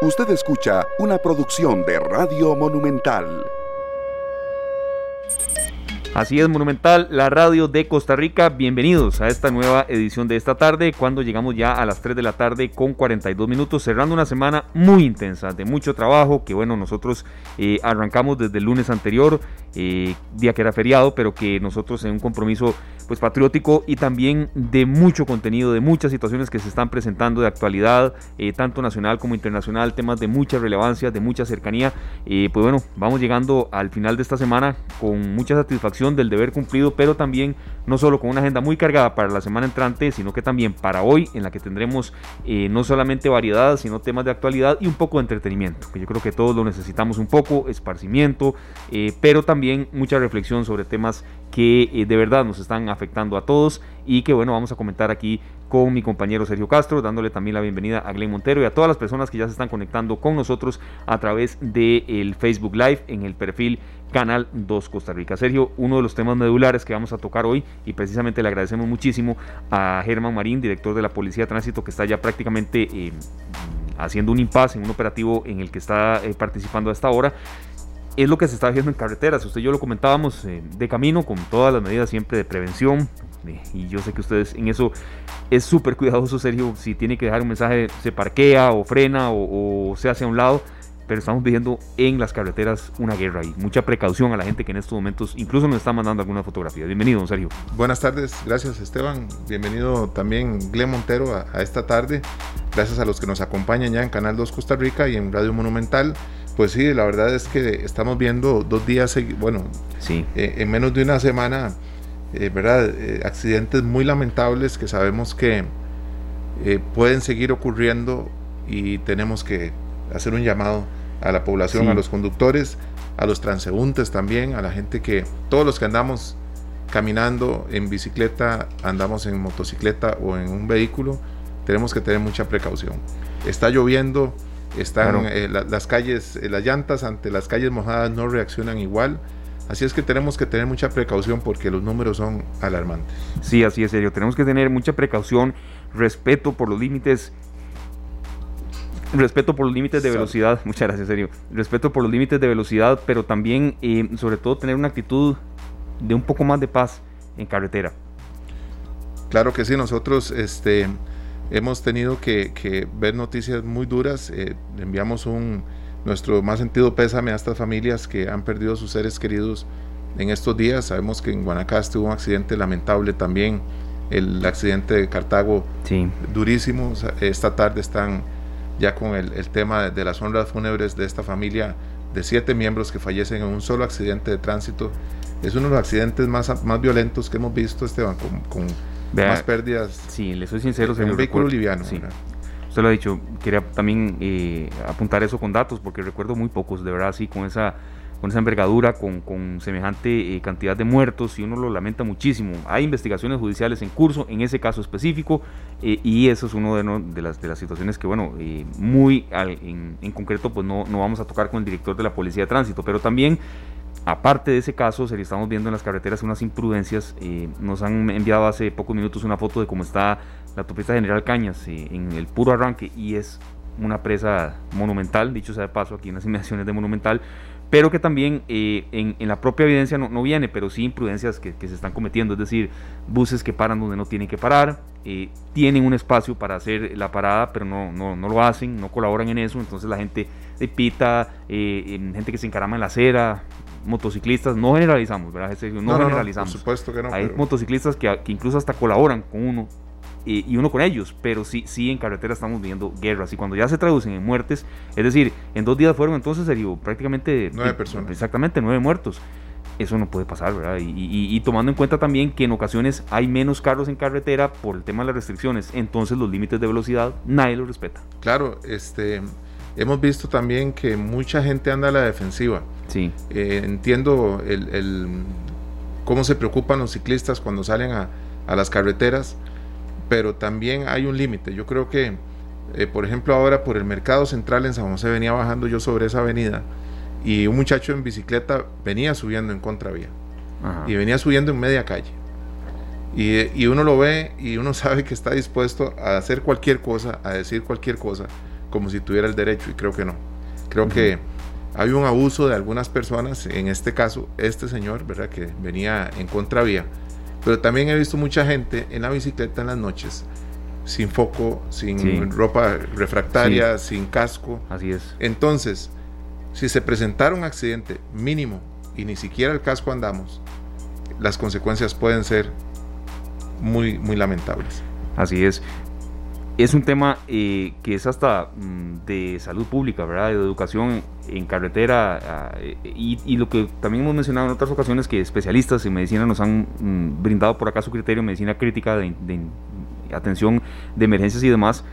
Usted escucha una producción de Radio Monumental. Así es, Monumental, la radio de Costa Rica. Bienvenidos a esta nueva edición de esta tarde, cuando llegamos ya a las 3 de la tarde con 42 minutos, cerrando una semana muy intensa, de mucho trabajo, que bueno, nosotros eh, arrancamos desde el lunes anterior, eh, día que era feriado, pero que nosotros en un compromiso pues patriótico y también de mucho contenido, de muchas situaciones que se están presentando de actualidad, eh, tanto nacional como internacional, temas de mucha relevancia, de mucha cercanía. pues bueno, vamos llegando al final de esta semana con mucha satisfacción del deber cumplido, pero también no solo con una agenda muy cargada para la semana entrante, sino que también para hoy, en la que tendremos no solamente variedad, sino temas de actualidad y un poco de entretenimiento, que yo creo que todos lo necesitamos un poco, esparcimiento, pero también mucha reflexión sobre temas que eh, de verdad nos están afectando a todos y que bueno, vamos a comentar aquí con mi compañero Sergio Castro, dándole también la bienvenida a Glenn Montero y a todas las personas que ya se están conectando con nosotros a través del Facebook Live en el perfil Canal 2 Costa Rica. Sergio, uno de los temas medulares que vamos a tocar hoy y precisamente le agradecemos muchísimo a Germán Marín, director de la Policía de Tránsito, que está ya prácticamente eh, haciendo un impasse en un operativo en el que está eh, participando a esta hora es lo que se está haciendo en carreteras. Usted y yo lo comentábamos eh, de camino con todas las medidas siempre de prevención. Eh, y yo sé que ustedes en eso es súper cuidadoso, Sergio. Si tiene que dejar un mensaje, se parquea o frena o, se hace a un lado. Pero estamos viviendo en las carreteras una guerra y mucha precaución a la gente que en estos momentos incluso nos está mandando alguna fotografía. Bienvenido, don Sergio. Buenas tardes, gracias Esteban. Bienvenido también Glen Montero a, a esta tarde. Gracias a los que nos acompañan ya en Canal 2 Costa Rica y en Radio Monumental. Pues sí, la verdad es que estamos viendo dos días, bueno, sí. Eh, en menos de una semana, eh, ¿verdad? Eh, accidentes muy lamentables que sabemos que pueden seguir ocurriendo y tenemos que hacer un llamado a la población, a los conductores, a los transeúntes también, a la gente que, todos los que andamos caminando en bicicleta, andamos en motocicleta o en un vehículo, tenemos que tener mucha precaución. Está lloviendo, están eh, las calles, eh, las llantas ante las calles mojadas no reaccionan igual. Así es que tenemos que tener mucha precaución porque los números son alarmantes. Sí, así es serio. Tenemos que tener mucha precaución, respeto por los límites respeto por los límites de velocidad, muchas gracias, serio. Respeto por los límites de velocidad, pero también, eh, sobre todo, tener una actitud de un poco más de paz en carretera. Claro que sí, nosotros, este, hemos tenido que, ver noticias muy duras. Eh, enviamos un, nuestro más sentido pésame a estas familias que han perdido sus seres queridos en estos días. Sabemos que en Guanacaste hubo un accidente lamentable también, el accidente de Cartago durísimo. Esta tarde están ya con el, tema de, las honras fúnebres de esta familia de siete miembros que fallecen en un solo accidente de tránsito. Es uno de los accidentes más, más violentos que hemos visto, Esteban, con más pérdidas. Sí, le soy sincero. En un vehículo liviano. Sí. Usted lo ha dicho, quería también eh, apuntar eso con datos, porque recuerdo muy pocos, de verdad, sí, con esa, con esa envergadura, con, con semejante eh, cantidad de muertos, y uno lo lamenta muchísimo. Hay investigaciones judiciales en curso en ese caso específico, eh, y eso es uno de, de, las, de las situaciones que, bueno, muy en, en, concreto, pues no, no vamos a tocar con el director de la Policía de Tránsito, pero también Aparte de ese caso, se le estamos viendo en las carreteras unas imprudencias. Eh, nos han enviado hace pocos minutos una foto de cómo está la autopista General Cañas eh, en el puro arranque y es una presa monumental, dicho sea de paso, aquí en las inmediaciones de Monumental, pero que también eh, en, la propia evidencia no, viene, pero sí imprudencias que, se están cometiendo, es decir, buses que paran donde no tienen que parar, tienen un espacio para hacer la parada, pero no, lo hacen, no colaboran en eso, entonces la gente pita, gente que se encarama en la acera, motociclistas, no generalizamos, ¿verdad? No, generalizamos. por supuesto que no. Hay motociclistas que, incluso hasta colaboran con uno y, uno con ellos, pero sí, sí en carretera estamos viendo guerras y cuando ya se traducen en muertes, es decir, en dos días fueron entonces serio, prácticamente nueve personas. Exactamente, nueve muertos. Eso no puede pasar, ¿verdad? Y, tomando en cuenta también que en ocasiones hay menos carros en carretera por el tema de las restricciones, entonces los límites de velocidad nadie los respeta. Claro, este, hemos visto también que mucha gente anda a la defensiva. Sí. Eh, entiendo el, cómo se preocupan los ciclistas cuando salen a, las carreteras, pero también hay un límite. Yo creo que, eh, por ejemplo, ahora por el mercado central en San José venía bajando yo sobre esa avenida y un muchacho en bicicleta venía subiendo en contravía y venía subiendo en media calle. Y, y, uno lo ve y uno sabe que está dispuesto a hacer cualquier cosa, a decir cualquier cosa, como si tuviera el derecho y creo que no. Creo que hay un abuso de algunas personas, en este caso este señor, ¿verdad? Que venía en contravía, pero también he visto mucha gente en la bicicleta en las noches sin foco, sin ropa refractaria, sin casco. Así es. Entonces, si se presentara un accidente mínimo y ni siquiera el casco andamos, las consecuencias pueden ser muy, muy lamentables. Así es. Es un tema eh, que es hasta mm, de salud pública, ¿verdad? De educación en carretera ah, y, lo que también hemos mencionado en otras ocasiones que especialistas en medicina nos han mm, brindado por acá su criterio, medicina crítica de, de atención de emergencias y demás,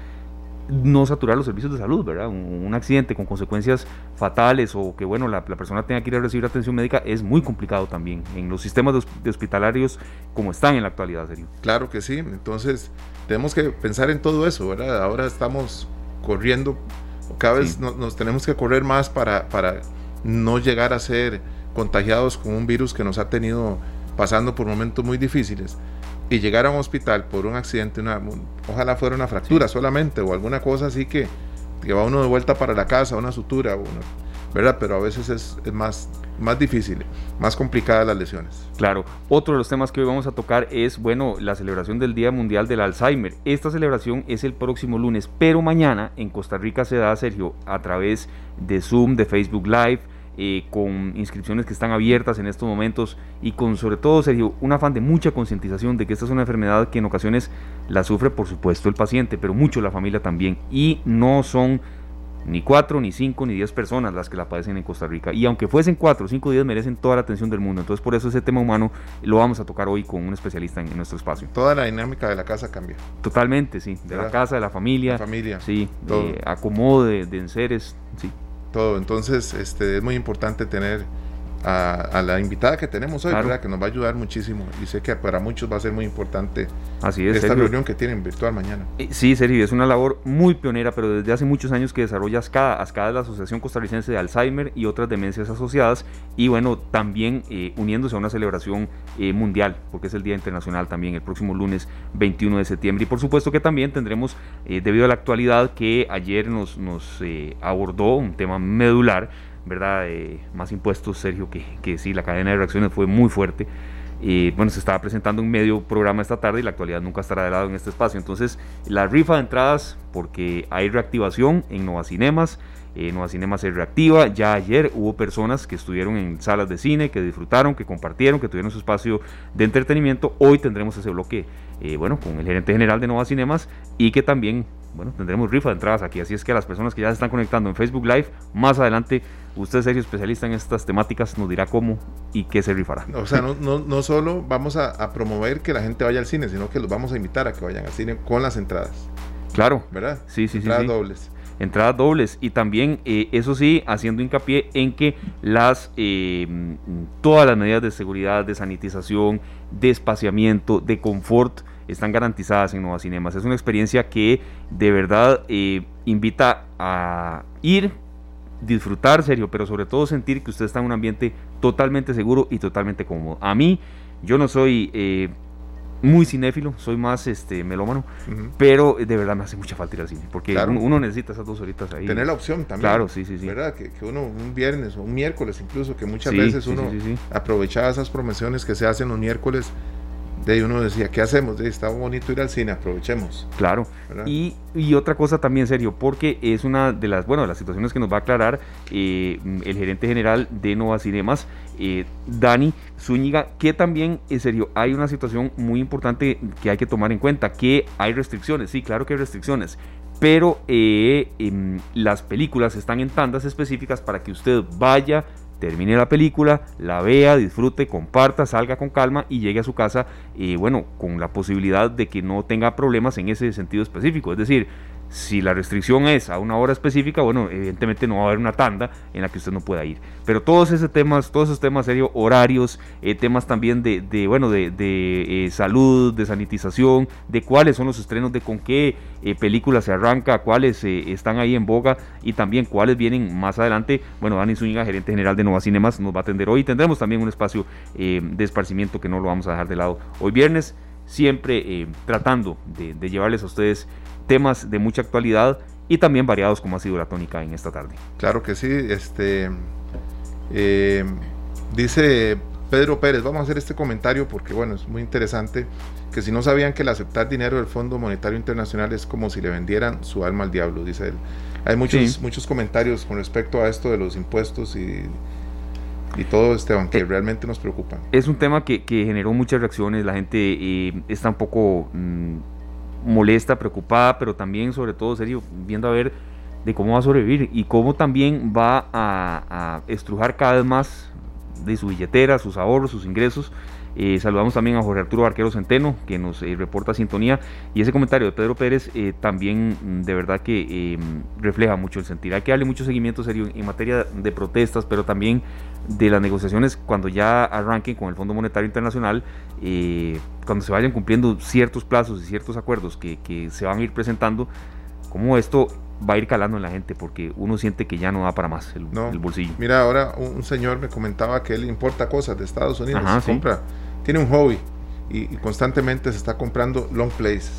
no saturar los servicios de salud, ¿verdad? Un, accidente con consecuencias fatales o que, bueno, la, persona tenga que ir a recibir atención médica es muy complicado también en los sistemas de, hospitalarios como están en la actualidad, serio. Claro que sí, entonces tenemos que pensar en todo eso, ¿verdad? Ahora estamos corriendo, cada vez nos tenemos que correr más para, para no llegar a ser contagiados con un virus que nos ha tenido pasando por momentos muy difíciles y llegar a un hospital por un accidente, una, ojalá fuera una fractura solamente o alguna cosa así que, que, va uno de vuelta para la casa, una sutura, ¿verdad? Pero a veces es, más, más difícil, más complicada las lesiones. Claro, otro de los temas que hoy vamos a tocar es, bueno, la celebración del Día Mundial del Alzheimer. Esta celebración es el próximo lunes, pero mañana en Costa Rica se da, Sergio, a través de Zoom, de Facebook Live, eh, con inscripciones que están abiertas en estos momentos y con sobre todo, Sergio, un afán de mucha concientización de que esta es una enfermedad que en ocasiones la sufre por supuesto el paciente, pero mucho la familia también y no son ni cuatro, ni cinco, ni diez personas las que la padecen en Costa Rica. Y aunque fuesen cuatro, cinco, diez, merecen toda la atención del mundo. Entonces, por eso ese tema humano lo vamos a tocar hoy con un especialista en, nuestro espacio. Toda la dinámica de la casa cambia. Totalmente, sí. De la casa, de la familia. familia. Sí. De acomodo de, de enseres. Sí todo. Entonces, este, es muy importante tener a, la invitada que tenemos hoy, que nos va a ayudar muchísimo. Y sé que para muchos va a ser muy importante Así es, esta reunión que tienen virtual mañana. Eh, sí, Sergio, es una labor muy pionera, pero desde hace muchos años que desarrolla ASCADA. ASCADA es la Asociación Costarricense de Alzheimer y otras demencias asociadas. Y bueno, también eh, uniéndose a una celebración eh, mundial, porque es el Día Internacional también, el próximo lunes 21 de septiembre. Y por supuesto que también tendremos, debido a la actualidad que ayer nos, nos abordó un tema medular, ¿verdad? Eh, más impuestos, Sergio, que, que sí, la cadena de reacciones fue muy fuerte. y bueno, se estaba presentando un medio programa esta tarde y la actualidad nunca estará de lado en este espacio. Entonces, la rifa de entradas, porque hay reactivación en Nova Cinemas. Eh, Nova Cinemas se reactiva. Ya ayer hubo personas que estuvieron en salas de cine, que disfrutaron, que compartieron, que tuvieron su espacio de entretenimiento. Hoy tendremos ese bloque, eh, bueno, con el gerente general de Nova Cinemas y que también bueno, tendremos rifa de entradas aquí. Así es que a las personas que ya se están conectando en Facebook Live, más adelante, usted serio especialista en estas temáticas, nos dirá cómo y qué se rifará. O sea, no, no, no solo vamos a, promover que la gente vaya al cine, sino que los vamos a invitar a que vayan al cine con las entradas. Claro. ¿Verdad? Sí, sí, entradas sí. Entradas dobles entradas dobles y también eh, eso sí haciendo hincapié en que las eh, todas las medidas de seguridad de sanitización de espaciamiento de confort están garantizadas en Nueva Cinemas. Es una experiencia que de verdad eh, invita a ir, disfrutar, serio, pero sobre todo sentir que usted está en un ambiente totalmente seguro y totalmente cómodo. A mí, yo no soy eh, muy cinéfilo, soy más este melómano, pero de verdad me hace mucha falta ir al cine, porque uno, necesita esas dos horitas ahí. Tener la opción también. Claro, sí, sí, sí. ¿Verdad? Que, uno un viernes o un miércoles incluso, que muchas veces uno aprovechaba esas promociones que se hacen los miércoles de uno decía, ¿qué hacemos? De, está bonito ir al cine, aprovechemos. Claro. Y, y, otra cosa también, serio, porque es una de las, bueno, las situaciones que nos va a aclarar eh, el gerente general de Nova Cinemas, eh, Dani Zúñiga, que también, en serio, hay una situación muy importante que hay que tomar en cuenta, que hay restricciones, sí, claro que hay restricciones, pero eh, em, las películas están en tandas específicas para que usted vaya termine la película, la vea, disfrute, comparta, salga con calma y llegue a su casa, eh, bueno, con la posibilidad de que no tenga problemas en ese sentido específico. Es decir, si la restricción es a una hora específica, bueno, evidentemente no va a haber una tanda en la que usted no pueda ir. Pero todos esos temas, todos esos temas serios, horarios, eh, temas también de, bueno, de, eh, salud, de sanitización, de cuáles son los estrenos, de con qué eh, película se arranca, cuáles están ahí en boga y también cuáles vienen más adelante. Bueno, Dani Zúñiga, gerente general de Nova Cinemas, nos va a atender hoy. Tendremos también un espacio de esparcimiento que no lo vamos a dejar de lado hoy viernes, siempre tratando de llevarles a ustedes temas de mucha actualidad y también variados como ha sido la tónica en esta tarde. Claro que sí, este eh, dice Pedro Pérez, vamos a hacer este comentario porque bueno, es muy interesante, que si no sabían que el aceptar dinero del Fondo Monetario Internacional es como si le vendieran su alma al diablo, dice él. Hay muchos, muchos comentarios con respecto a esto de los impuestos y, y todo, Esteban, que eh, realmente nos preocupan. Es un tema que, generó muchas reacciones, la gente eh, está un poco mm, molesta, preocupada, pero también sobre todo, serio, viendo a ver de cómo va a sobrevivir y cómo también va a, a estrujar cada vez más de su billetera, sus ahorros, sus ingresos. Eh, saludamos también a Jorge Arturo Arquero Centeno, que nos eh, reporta sintonía. Y ese comentario de Pedro Pérez eh, también mm, de verdad que refleja mucho el sentir. Hay que darle mucho seguimiento serio en materia de protestas, pero también de las negociaciones cuando ya arranquen con el Fondo Monetario Internacional, cuando se vayan cumpliendo ciertos plazos y ciertos acuerdos que, que se van a ir presentando, como esto va a ir calando en la gente porque uno siente que ya no da para más el, bolsillo. Mira, ahora un, señor me comentaba que él importa cosas de Estados Unidos, compra, tiene un hobby y, constantemente se está comprando long plays.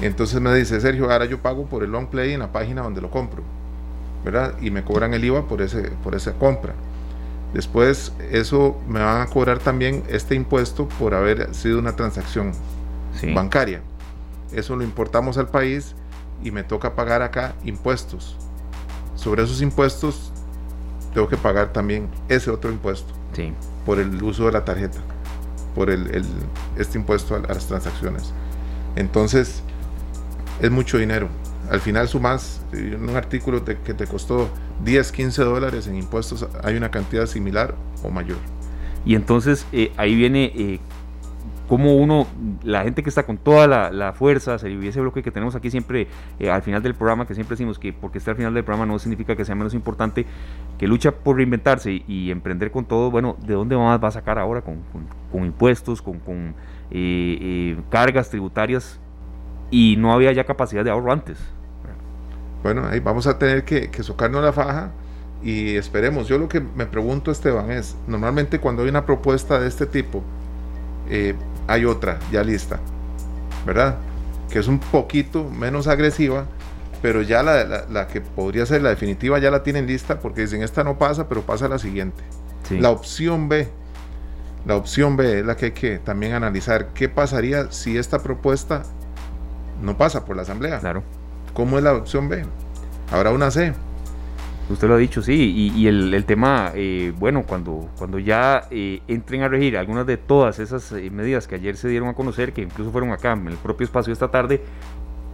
Y entonces me dice, Sergio, ahora yo pago por el long play en la página donde lo compro, ¿verdad? Y me cobran el IVA por, ese, por esa compra. Después, eso me van a cobrar también este impuesto por haber sido una transacción bancaria. Eso lo importamos al país y me toca pagar acá impuestos. Sobre esos impuestos tengo que pagar también ese otro impuesto sí. por el uso de la tarjeta, por el, este impuesto a, las transacciones. Entonces, es mucho dinero. Al final sumas en un artículo que te costó 10, 15 dólares en impuestos, hay una cantidad similar o mayor. Y entonces eh, ahí viene eh, como uno, la gente que está con toda la, fuerza, se ese bloque que tenemos aquí siempre eh, al final del programa, que siempre decimos que porque está al final del programa no significa que sea menos importante, que lucha por reinventarse y, emprender con todo, bueno, ¿de dónde más va a sacar ahora? Con, impuestos, con, con eh, eh, cargas tributarias y no había ya capacidad de ahorro antes. Bueno, ahí vamos a tener que, que socarnos la faja y esperemos. Yo lo que me pregunto, Esteban, es, normalmente cuando hay una propuesta de este tipo, eh, hay otra ya lista, ¿verdad? Que es un poquito menos agresiva, pero ya la, que podría ser la definitiva ya la tienen lista porque dicen esta no pasa, pero pasa la siguiente. La opción B, la opción B es la que hay que también analizar. ¿Qué pasaría si esta propuesta no pasa por la Asamblea? Claro. ¿Cómo es la opción B? Habrá una C. Usted lo ha dicho, sí, y, el, tema, eh, bueno, cuando, cuando ya eh, entren a regir algunas de todas esas eh, medidas que ayer se dieron a conocer, que incluso fueron acá en el propio espacio esta tarde,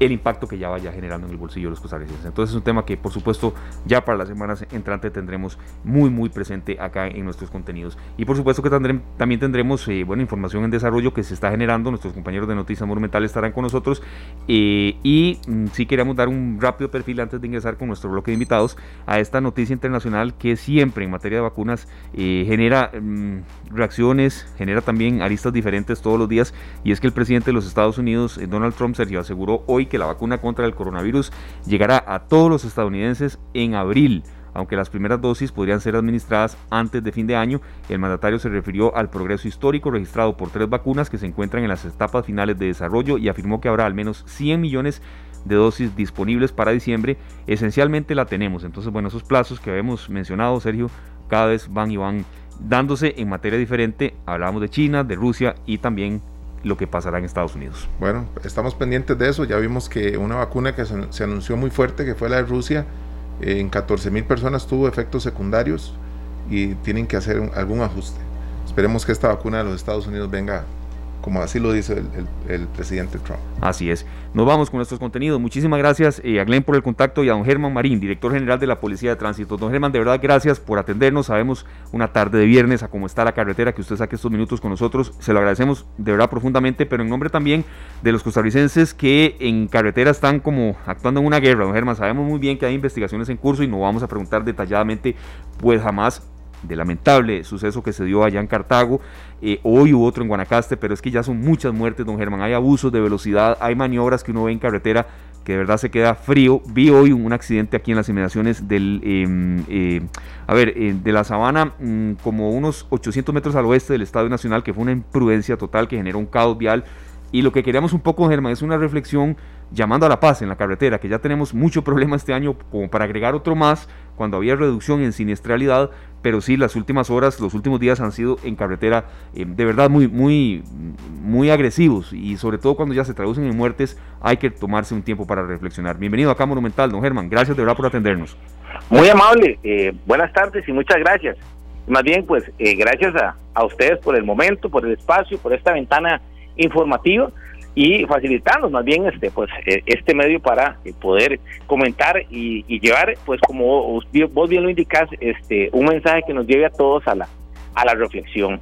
el impacto que ya vaya generando en el bolsillo de los costarricenses. Entonces es un tema que por supuesto ya para las semanas entrantes tendremos muy muy presente acá en nuestros contenidos. Y por supuesto que también tendremos eh, buena información en desarrollo que se está generando, nuestros compañeros de Noticias Monumental estarán con nosotros eh, y mm, si queremos dar un rápido perfil antes de ingresar con nuestro bloque de invitados a esta noticia internacional que siempre en materia de vacunas eh, genera mm, reacciones, genera también aristas diferentes todos los días y es que el presidente de los Estados Unidos, Donald Trump, Sergio, aseguró hoy que la vacuna contra el coronavirus llegará a todos los estadounidenses en abril. Aunque las primeras dosis podrían ser administradas antes de fin de año, el mandatario se refirió al progreso histórico registrado por tres vacunas que se encuentran en las etapas finales de desarrollo y afirmó que habrá al menos 100 millones de dosis disponibles para diciembre. Esencialmente la tenemos. Entonces, bueno, esos plazos que habíamos mencionado, Sergio, cada vez van y van dándose en materia diferente. Hablamos de China, de Rusia y también lo que pasará en Estados Unidos. Bueno, estamos pendientes de eso. Ya vimos que una vacuna que se, anunció muy fuerte, que fue la de Rusia, eh, en 14 mil personas tuvo efectos secundarios y tienen que hacer algún ajuste. Esperemos que esta vacuna de los Estados Unidos venga como así lo dice el, presidente Trump. Así es. Nos vamos con nuestros contenidos. Muchísimas gracias eh, a Glenn por el contacto y a don Germán Marín, director general de la Policía de Tránsito. Don Germán, de verdad, gracias por atendernos. Sabemos una tarde de viernes a cómo está la carretera, que usted saque estos minutos con nosotros. Se lo agradecemos de verdad profundamente, pero en nombre también de los costarricenses que en carretera están como actuando en una guerra. Don Germán, sabemos muy bien que hay investigaciones en curso y no vamos a preguntar detalladamente, pues jamás de lamentable suceso que se dio allá en Cartago. Eh, hoy hubo otro en Guanacaste, pero es que ya son muchas muertes, don Germán. Hay abusos de velocidad, hay maniobras que uno ve en carretera que de verdad se queda frío. Vi hoy un accidente aquí en las inmediaciones del, em, eh, a ver, eh, de la sabana, mm, como unos 800 metros al oeste del Estadio Nacional, que fue una imprudencia total que generó un caos vial Y lo que queríamos un poco, Germán, es una reflexión llamando a la paz en la carretera, que ya tenemos mucho problema este año como para agregar otro más cuando había reducción en siniestralidad, pero sí las últimas horas, los últimos días han sido en carretera eh, de verdad muy, muy, muy agresivos y sobre todo cuando ya se traducen en muertes hay que tomarse un tiempo para reflexionar. Bienvenido acá Monumental, don Germán, gracias de verdad por atendernos. Muy amable, eh, buenas tardes y muchas gracias. Más bien, pues eh, gracias a, a ustedes por el momento, por el espacio, por esta ventana informativa y facilitarnos más bien este pues eh, este medio para eh, poder comentar y, llevar pues como vos bien lo indicas este un mensaje que nos lleve a todos a la a la reflexión.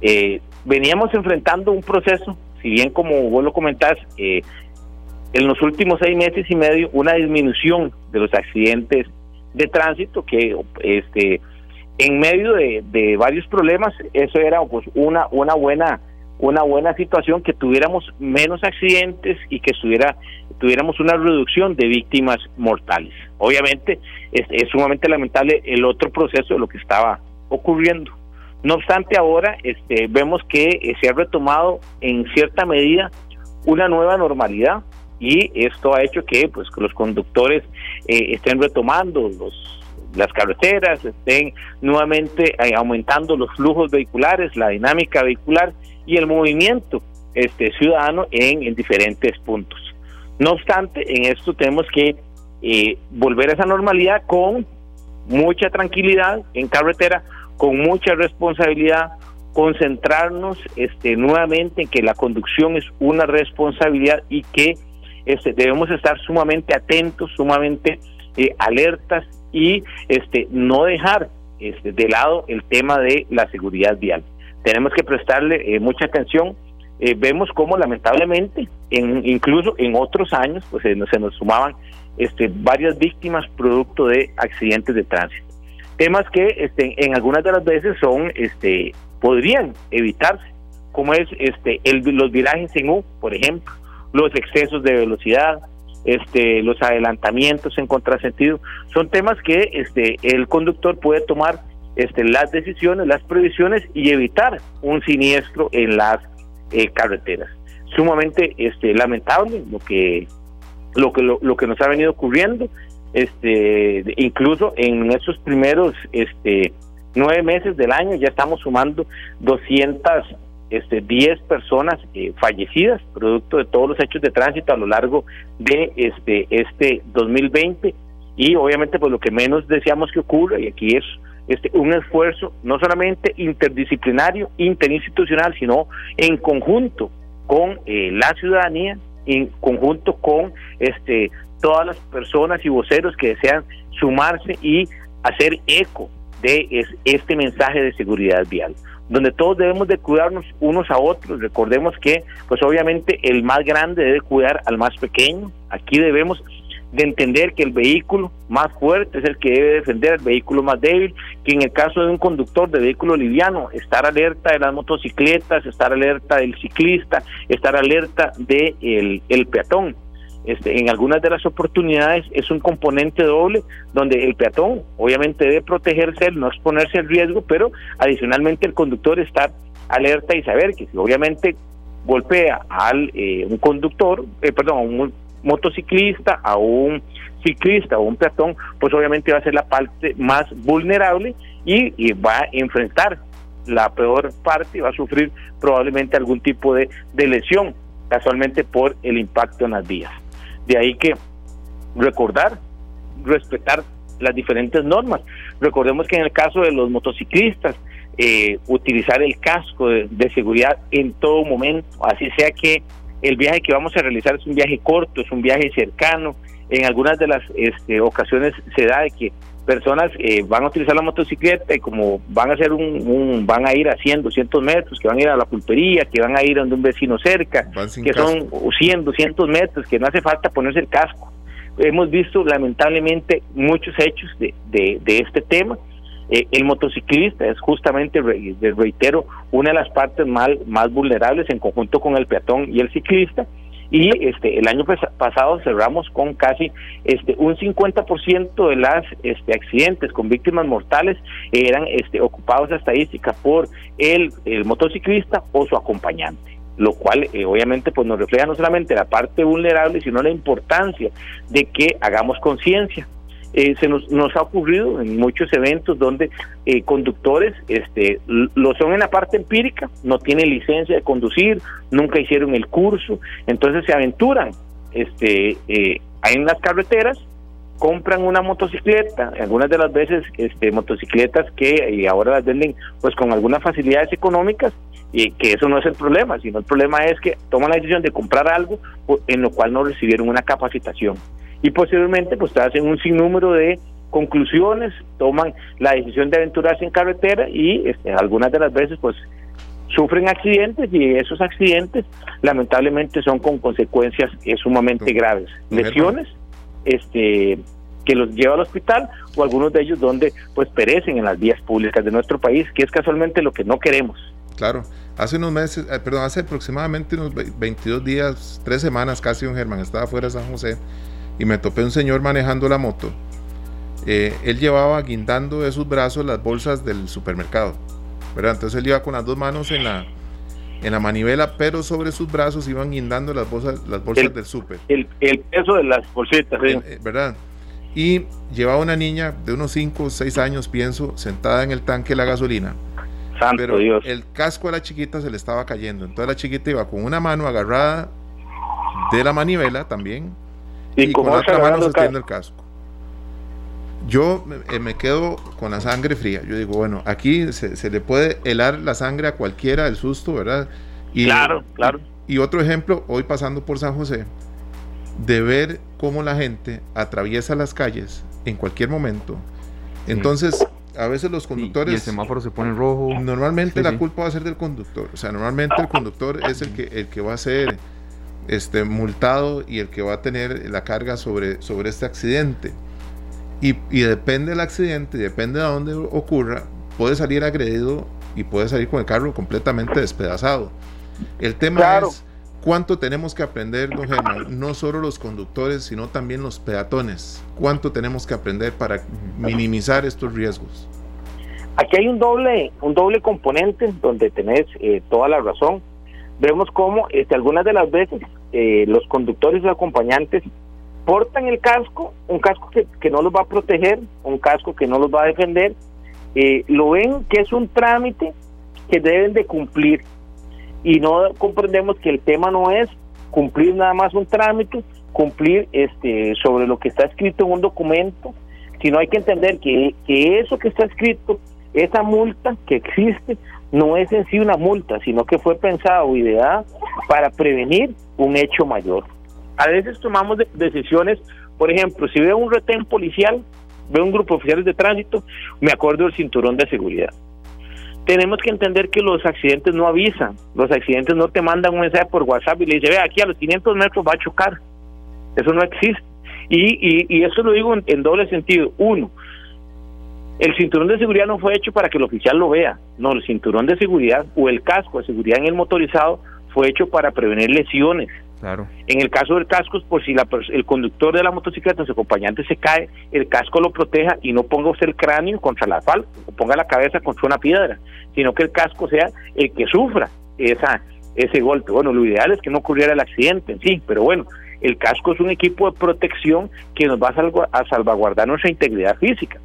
Eh, veníamos enfrentando un proceso si bien como vos lo comentás en los últimos seis meses y medio una disminución de los accidentes de tránsito que este en medio de, de varios problemas eso era pues una una buena una buena situación, que tuviéramos menos accidentes y que estuviera, tuviéramos una reducción de víctimas mortales. Obviamente es, sumamente lamentable el otro proceso de lo que estaba ocurriendo. No obstante, ahora este, vemos que eh, se ha retomado en cierta medida una nueva normalidad y esto ha hecho que pues que los conductores eh, estén retomando los las carreteras, estén nuevamente eh, aumentando los flujos vehiculares, la dinámica vehicular y el movimiento este ciudadano en, diferentes puntos. No obstante, en esto tenemos que eh, volver a esa normalidad con mucha tranquilidad en carretera, con mucha responsabilidad, concentrarnos este, nuevamente en que la conducción es una responsabilidad y que este, debemos estar sumamente atentos, sumamente eh, alertas y este, no dejar este, de lado el tema de la seguridad vial tenemos que prestarle eh, mucha atención. Eh, vemos cómo lamentablemente, en, incluso en otros años, pues se nos sumaban este, varias víctimas producto de accidentes de tránsito. Temas que este, en algunas de las veces son, este, podrían evitarse, como es este, el, los virajes en U, por ejemplo, los excesos de velocidad, este, los adelantamientos en contrasentido, son temas que este, el conductor puede tomar este, las decisiones, las previsiones y evitar un siniestro en las eh, carreteras. Sumamente este, lamentable lo que, lo, que, lo, que nos ha venido ocurriendo, este, incluso en estos primeros este, nueve meses del año ya estamos sumando 210 este, personas eh, fallecidas, producto de todos los hechos de tránsito a lo largo de este, este 2020 y obviamente pues lo que menos deseamos que ocurra y aquí es este, un esfuerzo no solamente interdisciplinario, interinstitucional, sino en conjunto con eh, la ciudadanía, en conjunto con este, todas las personas y voceros que desean sumarse y hacer eco de este mensaje de seguridad vial donde todos debemos de cuidarnos unos a otros. Recordemos que, pues obviamente, el más grande debe cuidar al más pequeño. Aquí debemos de entender que el vehículo más fuerte es el que debe defender al vehículo más débil, que en el caso de un conductor de vehículo liviano, estar alerta de las motocicletas, estar alerta del ciclista, estar alerta del de el peatón. Este, en algunas de las oportunidades es un componente doble donde el peatón obviamente debe protegerse, no exponerse al riesgo, pero adicionalmente el conductor estar alerta y saber que si obviamente golpea al eh, un conductor, eh, perdón, a un motociclista, a un ciclista o un peatón, pues obviamente va a ser la parte más vulnerable y, va a enfrentar la peor parte y va a sufrir probablemente algún tipo de, de lesión, casualmente por el impacto en las vías. De ahí que recordar, respetar las diferentes normas. Recordemos que en el caso de los motociclistas, eh, utilizar el casco de, seguridad en todo momento, así sea que el viaje que vamos a realizar es un viaje corto, es un viaje cercano. En algunas de las este, ocasiones se da de que personas eh, van a utilizar la motocicleta y como van a hacer un, van a ir a 100, 200 metros, que van a ir a la pulpería, que van a ir donde un vecino cerca, que son 100, 200 metros, que no hace falta ponerse el casco. Hemos visto lamentablemente muchos hechos de, de, de este tema eh, el motociclista es justamente, reitero, una de las partes más, más vulnerables en conjunto con el peatón y el ciclista. Y este el año pasado cerramos con casi este un 50% de las este accidentes con víctimas mortales eran este ocupados a estadística por el, el motociclista o su acompañante. lo cual eh, obviamente pues nos refleja no solamente la parte vulnerable, sino la importancia de que hagamos conciencia. Eh, se nos, nos ha ocurrido en muchos eventos donde eh, conductores este, lo son en la parte empírica, no tienen licencia de conducir, nunca hicieron el curso, entonces se aventuran este, en las carreteras compran una motocicleta, algunas de las veces este, motocicletas que ahora las venden pues con algunas facilidades económicas y que eso no es el problema, sino el problema es que toman la decisión de comprar algo en lo cual no recibieron una capacitación y posteriormente pues hacen un sinnúmero de conclusiones, toman la decisión de aventurarse en carretera y este, algunas de las veces pues sufren accidentes y esos accidentes lamentablemente son con consecuencias eh, sumamente graves, lesiones este que los lleva al hospital o algunos de ellos donde pues perecen en las vías públicas de nuestro país, que es casualmente lo que no queremos. Claro, hace unos meses, eh, perdón, hace aproximadamente unos 22 días, tres semanas casi, un Germán estaba fuera de San José y me topé un señor manejando la moto. Eh, él llevaba guindando de sus brazos las bolsas del supermercado, ¿verdad? Entonces él iba con las dos manos en la, en la manivela, pero sobre sus brazos iban guindando las bolsas, las bolsas del súper. El, peso de las bolsitas, eh, ¿verdad? Y llevaba una niña de unos 5 o 6 años, pienso, sentada en el tanque de la gasolina. Santo pero Dios. el casco a la chiquita se le estaba cayendo. Entonces la chiquita iba con una mano agarrada de la manivela también y, con la otra mano sosteniendo el casco yo eh, me, quedo con la sangre fría. Yo digo, bueno, aquí se, le puede helar la sangre a cualquiera del susto, ¿verdad? Y, claro, claro. Y otro ejemplo, hoy pasando por San José, de ver cómo la gente atraviesa las calles en cualquier momento. Entonces, a veces los conductores... Y, el semáforo se pone rojo. Normalmente la culpa va a ser del conductor. O sea, normalmente el conductor es el que, el que va a ser este, multado y el que va a tener la carga sobre, sobre este accidente. Y, depende del accidente, depende de dónde ocurra, puede salir agredido y puede salir con el carro completamente despedazado. El tema es cuánto tenemos que aprender, don Germán, no solo los conductores, sino también los peatones. ¿Cuánto tenemos que aprender para minimizar estos riesgos? Aquí hay un doble, un doble componente donde tenés eh, toda la razón. Vemos cómo este, algunas de las veces eh, los conductores y acompañantes portan el casco, un casco que, no los va a proteger, un casco que no los va a defender, eh, lo ven que es un trámite que deben de cumplir. Y no comprendemos que el tema no es cumplir nada más un trámite, cumplir este sobre lo que está escrito en un documento, sino hay que entender que, que eso que está escrito, esa multa que existe, no es en sí una multa, sino que fue pensada o ideada para prevenir un hecho mayor. A veces tomamos decisiones, por ejemplo, si veo un retén policial, veo un grupo de oficiales de tránsito, me acuerdo del cinturón de seguridad. Tenemos que entender que los accidentes no avisan, los accidentes no te mandan un mensaje por WhatsApp y le dicen, ve, aquí a los 500 metros va a chocar. Eso no existe. Y, y, eso lo digo en, doble sentido. Uno, el cinturón de seguridad no fue hecho para que el oficial lo vea. No, el cinturón de seguridad o el casco de seguridad en el motorizado fue hecho para prevenir lesiones, en el caso del casco, por si la, el conductor de la motocicleta, su acompañante se cae, el casco lo proteja y no ponga usted el cráneo contra la asfalto, o ponga la cabeza contra una piedra, sino que el casco sea el que sufra esa ese golpe. Bueno, lo ideal es que no ocurriera el accidente en sí, pero bueno, el casco es un equipo de protección que nos va a salvaguardar nuestra integridad física.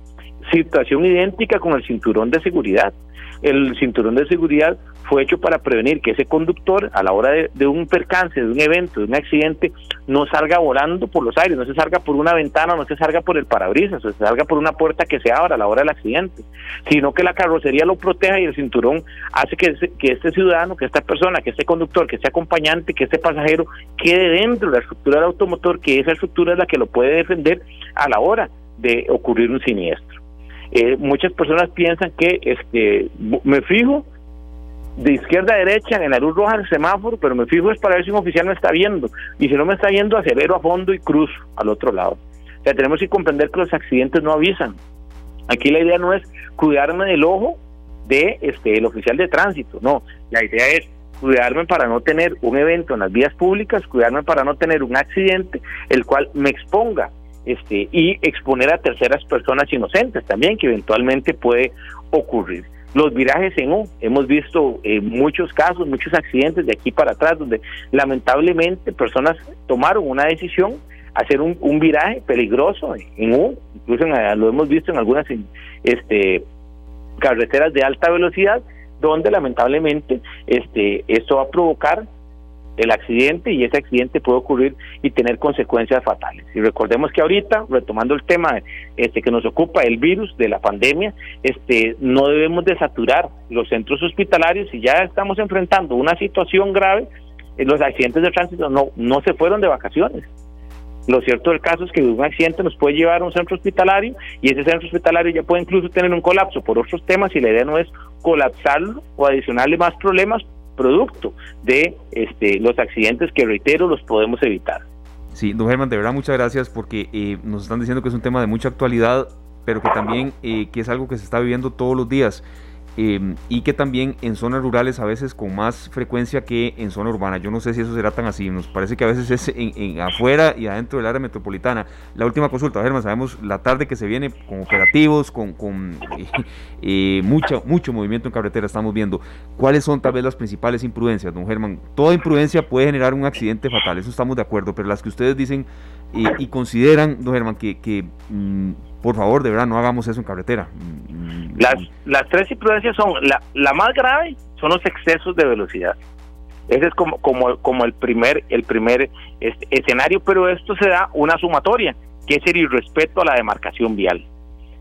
Situación idéntica con el cinturón de seguridad. El cinturón de seguridad fue hecho para prevenir que ese conductor a la hora de, un percance, de un evento, de un accidente, no salga volando por los aires, no se salga por una ventana, no se salga por el parabrisas, o se salga por una puerta que se abra a la hora del accidente, sino que la carrocería lo proteja y el cinturón hace que, que este ciudadano, que esta persona, que este conductor, que este acompañante, que este pasajero quede dentro de la estructura del automotor, que esa estructura es la que lo puede defender a la hora de ocurrir un siniestro. Eh, muchas personas piensan que este me fijo de izquierda a derecha en la luz roja del semáforo, pero me fijo es para ver si un oficial me está viendo. Y si no me está viendo, acelero a fondo y cruzo al otro lado. O sea, tenemos que comprender que los accidentes no avisan. Aquí la idea no es cuidarme del ojo de este el oficial de tránsito, no. La idea es cuidarme para no tener un evento en las vías públicas, cuidarme para no tener un accidente el cual me exponga este y exponer a terceras personas inocentes también que eventualmente puede ocurrir. los virajes en U. Hemos visto eh, muchos casos, muchos accidentes de aquí para atrás, donde lamentablemente personas tomaron una decisión, hacer un, viraje peligroso en U, incluso lo hemos visto en algunas este, carreteras de alta velocidad, donde lamentablemente este, esto va a provocar el accidente y ese accidente puede ocurrir y tener consecuencias fatales. Y recordemos que ahorita, retomando el tema este que nos ocupa, el virus de la pandemia, este no debemos de saturar los centros hospitalarios y ya estamos enfrentando una situación grave, eh, los accidentes de tránsito no no se fueron de vacaciones. Lo cierto del caso es que un accidente nos puede llevar a un centro hospitalario y ese centro hospitalario ya puede incluso tener un colapso por otros temas y la idea no es colapsarlo o adicionarle más problemas producto de este, los accidentes que, reitero, los podemos evitar. Sí, don Germán, de verdad muchas gracias porque eh, nos están diciendo que es un tema de mucha actualidad, pero que también eh, que es algo que se está viviendo todos los días. Em, y que también en zonas rurales a veces con más frecuencia que en zona urbana. Yo no sé si eso será tan así, nos parece que a veces es en, afuera y adentro del área metropolitana. La última consulta, Germán, sabemos la tarde que se viene con operativos, con, con eh, mucho, mucho movimiento en carretera, estamos viendo. ¿Cuáles son tal vez las principales imprudencias, don Germán? Toda imprudencia puede generar un accidente fatal, eso estamos de acuerdo, pero las que ustedes dicen y consideran, don Germán, que, que mm, por favor, de verdad, no hagamos eso en carretera. Las, las tres imprudencias son, la, la más grave son los excesos de velocidad. Ese es como, como, como el primer, el primer este, escenario, pero esto se da una sumatoria, que es el irrespeto a la demarcación vial.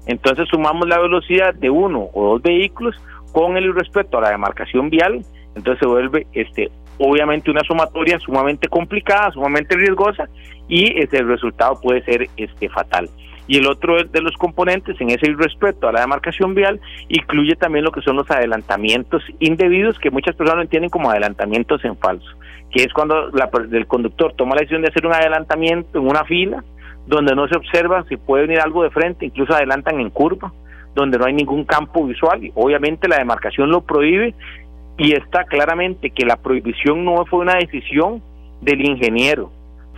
Entonces sumamos la velocidad de uno o dos vehículos con el irrespeto a la demarcación vial, entonces se vuelve este obviamente una sumatoria sumamente complicada, sumamente riesgosa y ese el resultado puede ser este fatal y el otro de los componentes en ese irrespeto a la demarcación vial incluye también lo que son los adelantamientos indebidos que muchas personas entienden como adelantamientos en falso, que es cuando la, el conductor toma la decisión de hacer un adelantamiento en una fila donde no se observa si puede venir algo de frente, incluso adelantan en curva, donde no hay ningún campo visual y obviamente la demarcación lo prohíbe y está claramente que la prohibición no fue una decisión del ingeniero,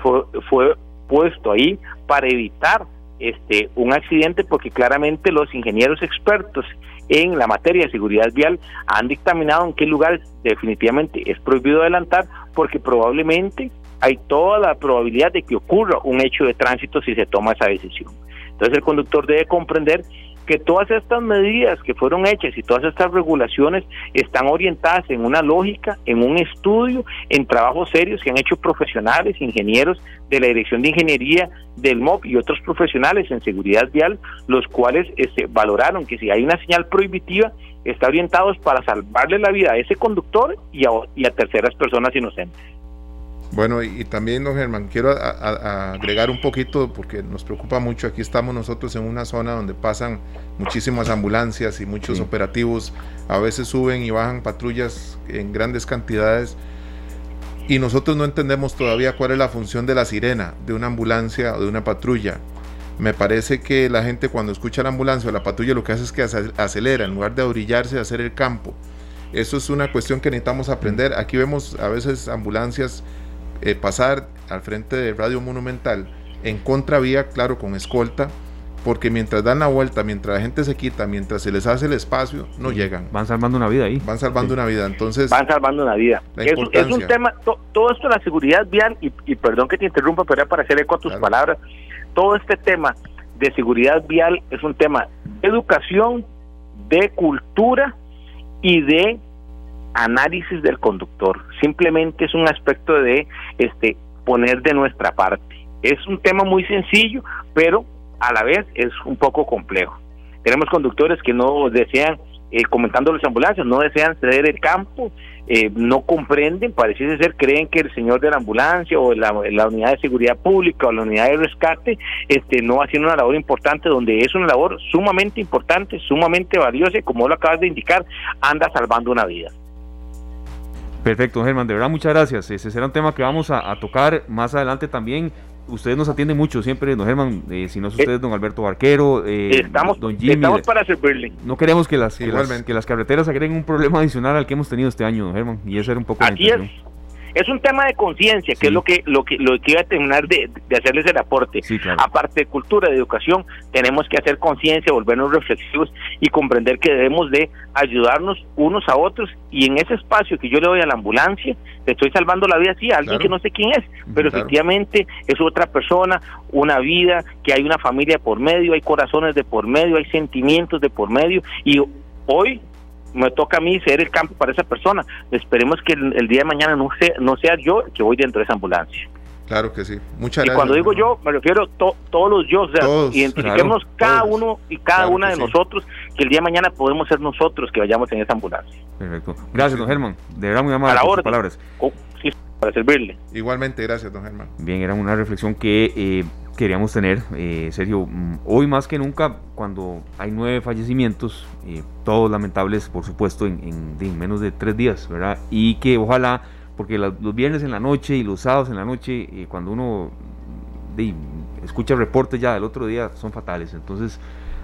fue, fue puesto ahí para evitar este, un accidente porque claramente los ingenieros expertos en la materia de seguridad vial han dictaminado en qué lugares definitivamente es prohibido adelantar porque probablemente hay toda la probabilidad de que ocurra un hecho de tránsito si se toma esa decisión. Entonces el conductor debe comprender que todas estas medidas que fueron hechas y todas estas regulaciones están orientadas en una lógica, en un estudio, en trabajos serios que han hecho profesionales, ingenieros de la Dirección de Ingeniería del MOP y otros profesionales en seguridad vial, los cuales este, valoraron que si hay una señal prohibitiva, está orientados para salvarle la vida a ese conductor y a terceras personas inocentes. Bueno, y, también, don Germán, quiero agregar un poquito porque nos preocupa mucho. Aquí estamos nosotros en una zona donde pasan muchísimas ambulancias y muchos operativos. A veces suben y bajan patrullas en grandes cantidades. Y nosotros no entendemos todavía cuál es la función de la sirena, de una ambulancia o de una patrulla. Me parece que la gente cuando escucha la ambulancia o la patrulla lo que hace es que acelera en lugar de orillarse a hacer el campo. Eso es una cuestión que necesitamos aprender. Aquí vemos a veces ambulancias eh, pasar al frente de Radio Monumental en contravía, claro, con escolta, porque mientras dan la vuelta, mientras la gente se quita, mientras se les hace el espacio, no llegan. Van salvando una vida ahí. Van salvando una vida, entonces... Van salvando una vida. Es, un tema, todo esto de la seguridad vial, y, perdón que te interrumpa, pero para hacer eco a tus palabras, todo este tema de seguridad vial es un tema de educación, de cultura y de análisis del conductor, simplemente es un aspecto de este poner de nuestra parte. Es un tema muy sencillo, pero a la vez es un poco complejo. Tenemos conductores que no desean, eh, comentando las ambulancias, no desean ceder el campo, eh, no comprenden, parece ser, creen que el señor de la ambulancia o la, la, unidad de seguridad pública o la unidad de rescate este, no haciendo una labor importante, donde es una labor sumamente importante, sumamente valiosa y como lo acabas de indicar, anda salvando una vida. Perfecto, Germán, de verdad muchas gracias. Ese será un tema que vamos a, tocar más adelante también. Ustedes nos atienden mucho siempre, don Germán, eh, si no es ustedes, don Alberto Barquero, eh, estamos, don Jimmy. Estamos para servirle. No queremos que las, que las, carreteras agreguen un problema adicional al que hemos tenido este año, don Germán, y ese era un poco... Así es. Es un tema de conciencia, que es lo que lo que lo que iba a terminar de, hacerles el aporte. Aparte de cultura, de educación, tenemos que hacer conciencia, volvernos reflexivos y comprender que debemos de ayudarnos unos a otros. Y en ese espacio que yo le doy a la ambulancia, le estoy salvando la vida sí a alguien que no sé quién es, pero efectivamente es otra persona, una vida, que hay una familia por medio, hay corazones de por medio, hay sentimientos de por medio. Y hoy me toca a mí ser el campo para esa persona. Esperemos que el, día de mañana no sea, no sea yo el que voy dentro de esa ambulancia. Claro que sí. Muchas gracias. Y cuando digo yo, me refiero a todos los yo, o sea, identifiquemos cada uno y cada una de nosotros, que el día de mañana podemos ser nosotros que vayamos en esa ambulancia. Perfecto. Gracias, don Germán. De verdad, muy amable por sus palabras. Oh, sí, para servirle. Igualmente, gracias, don Germán. Bien, era una reflexión que eh, queríamos tener, eh, Sergio, mm, hoy más que nunca, cuando hay nueve fallecimientos, eh, todos lamentables, por supuesto, en, menos de tres días, ¿verdad? Y que ojalá, porque los viernes en la noche y los sábados en la noche, eh, cuando uno escucha reportes ya del otro día, son fatales. Entonces,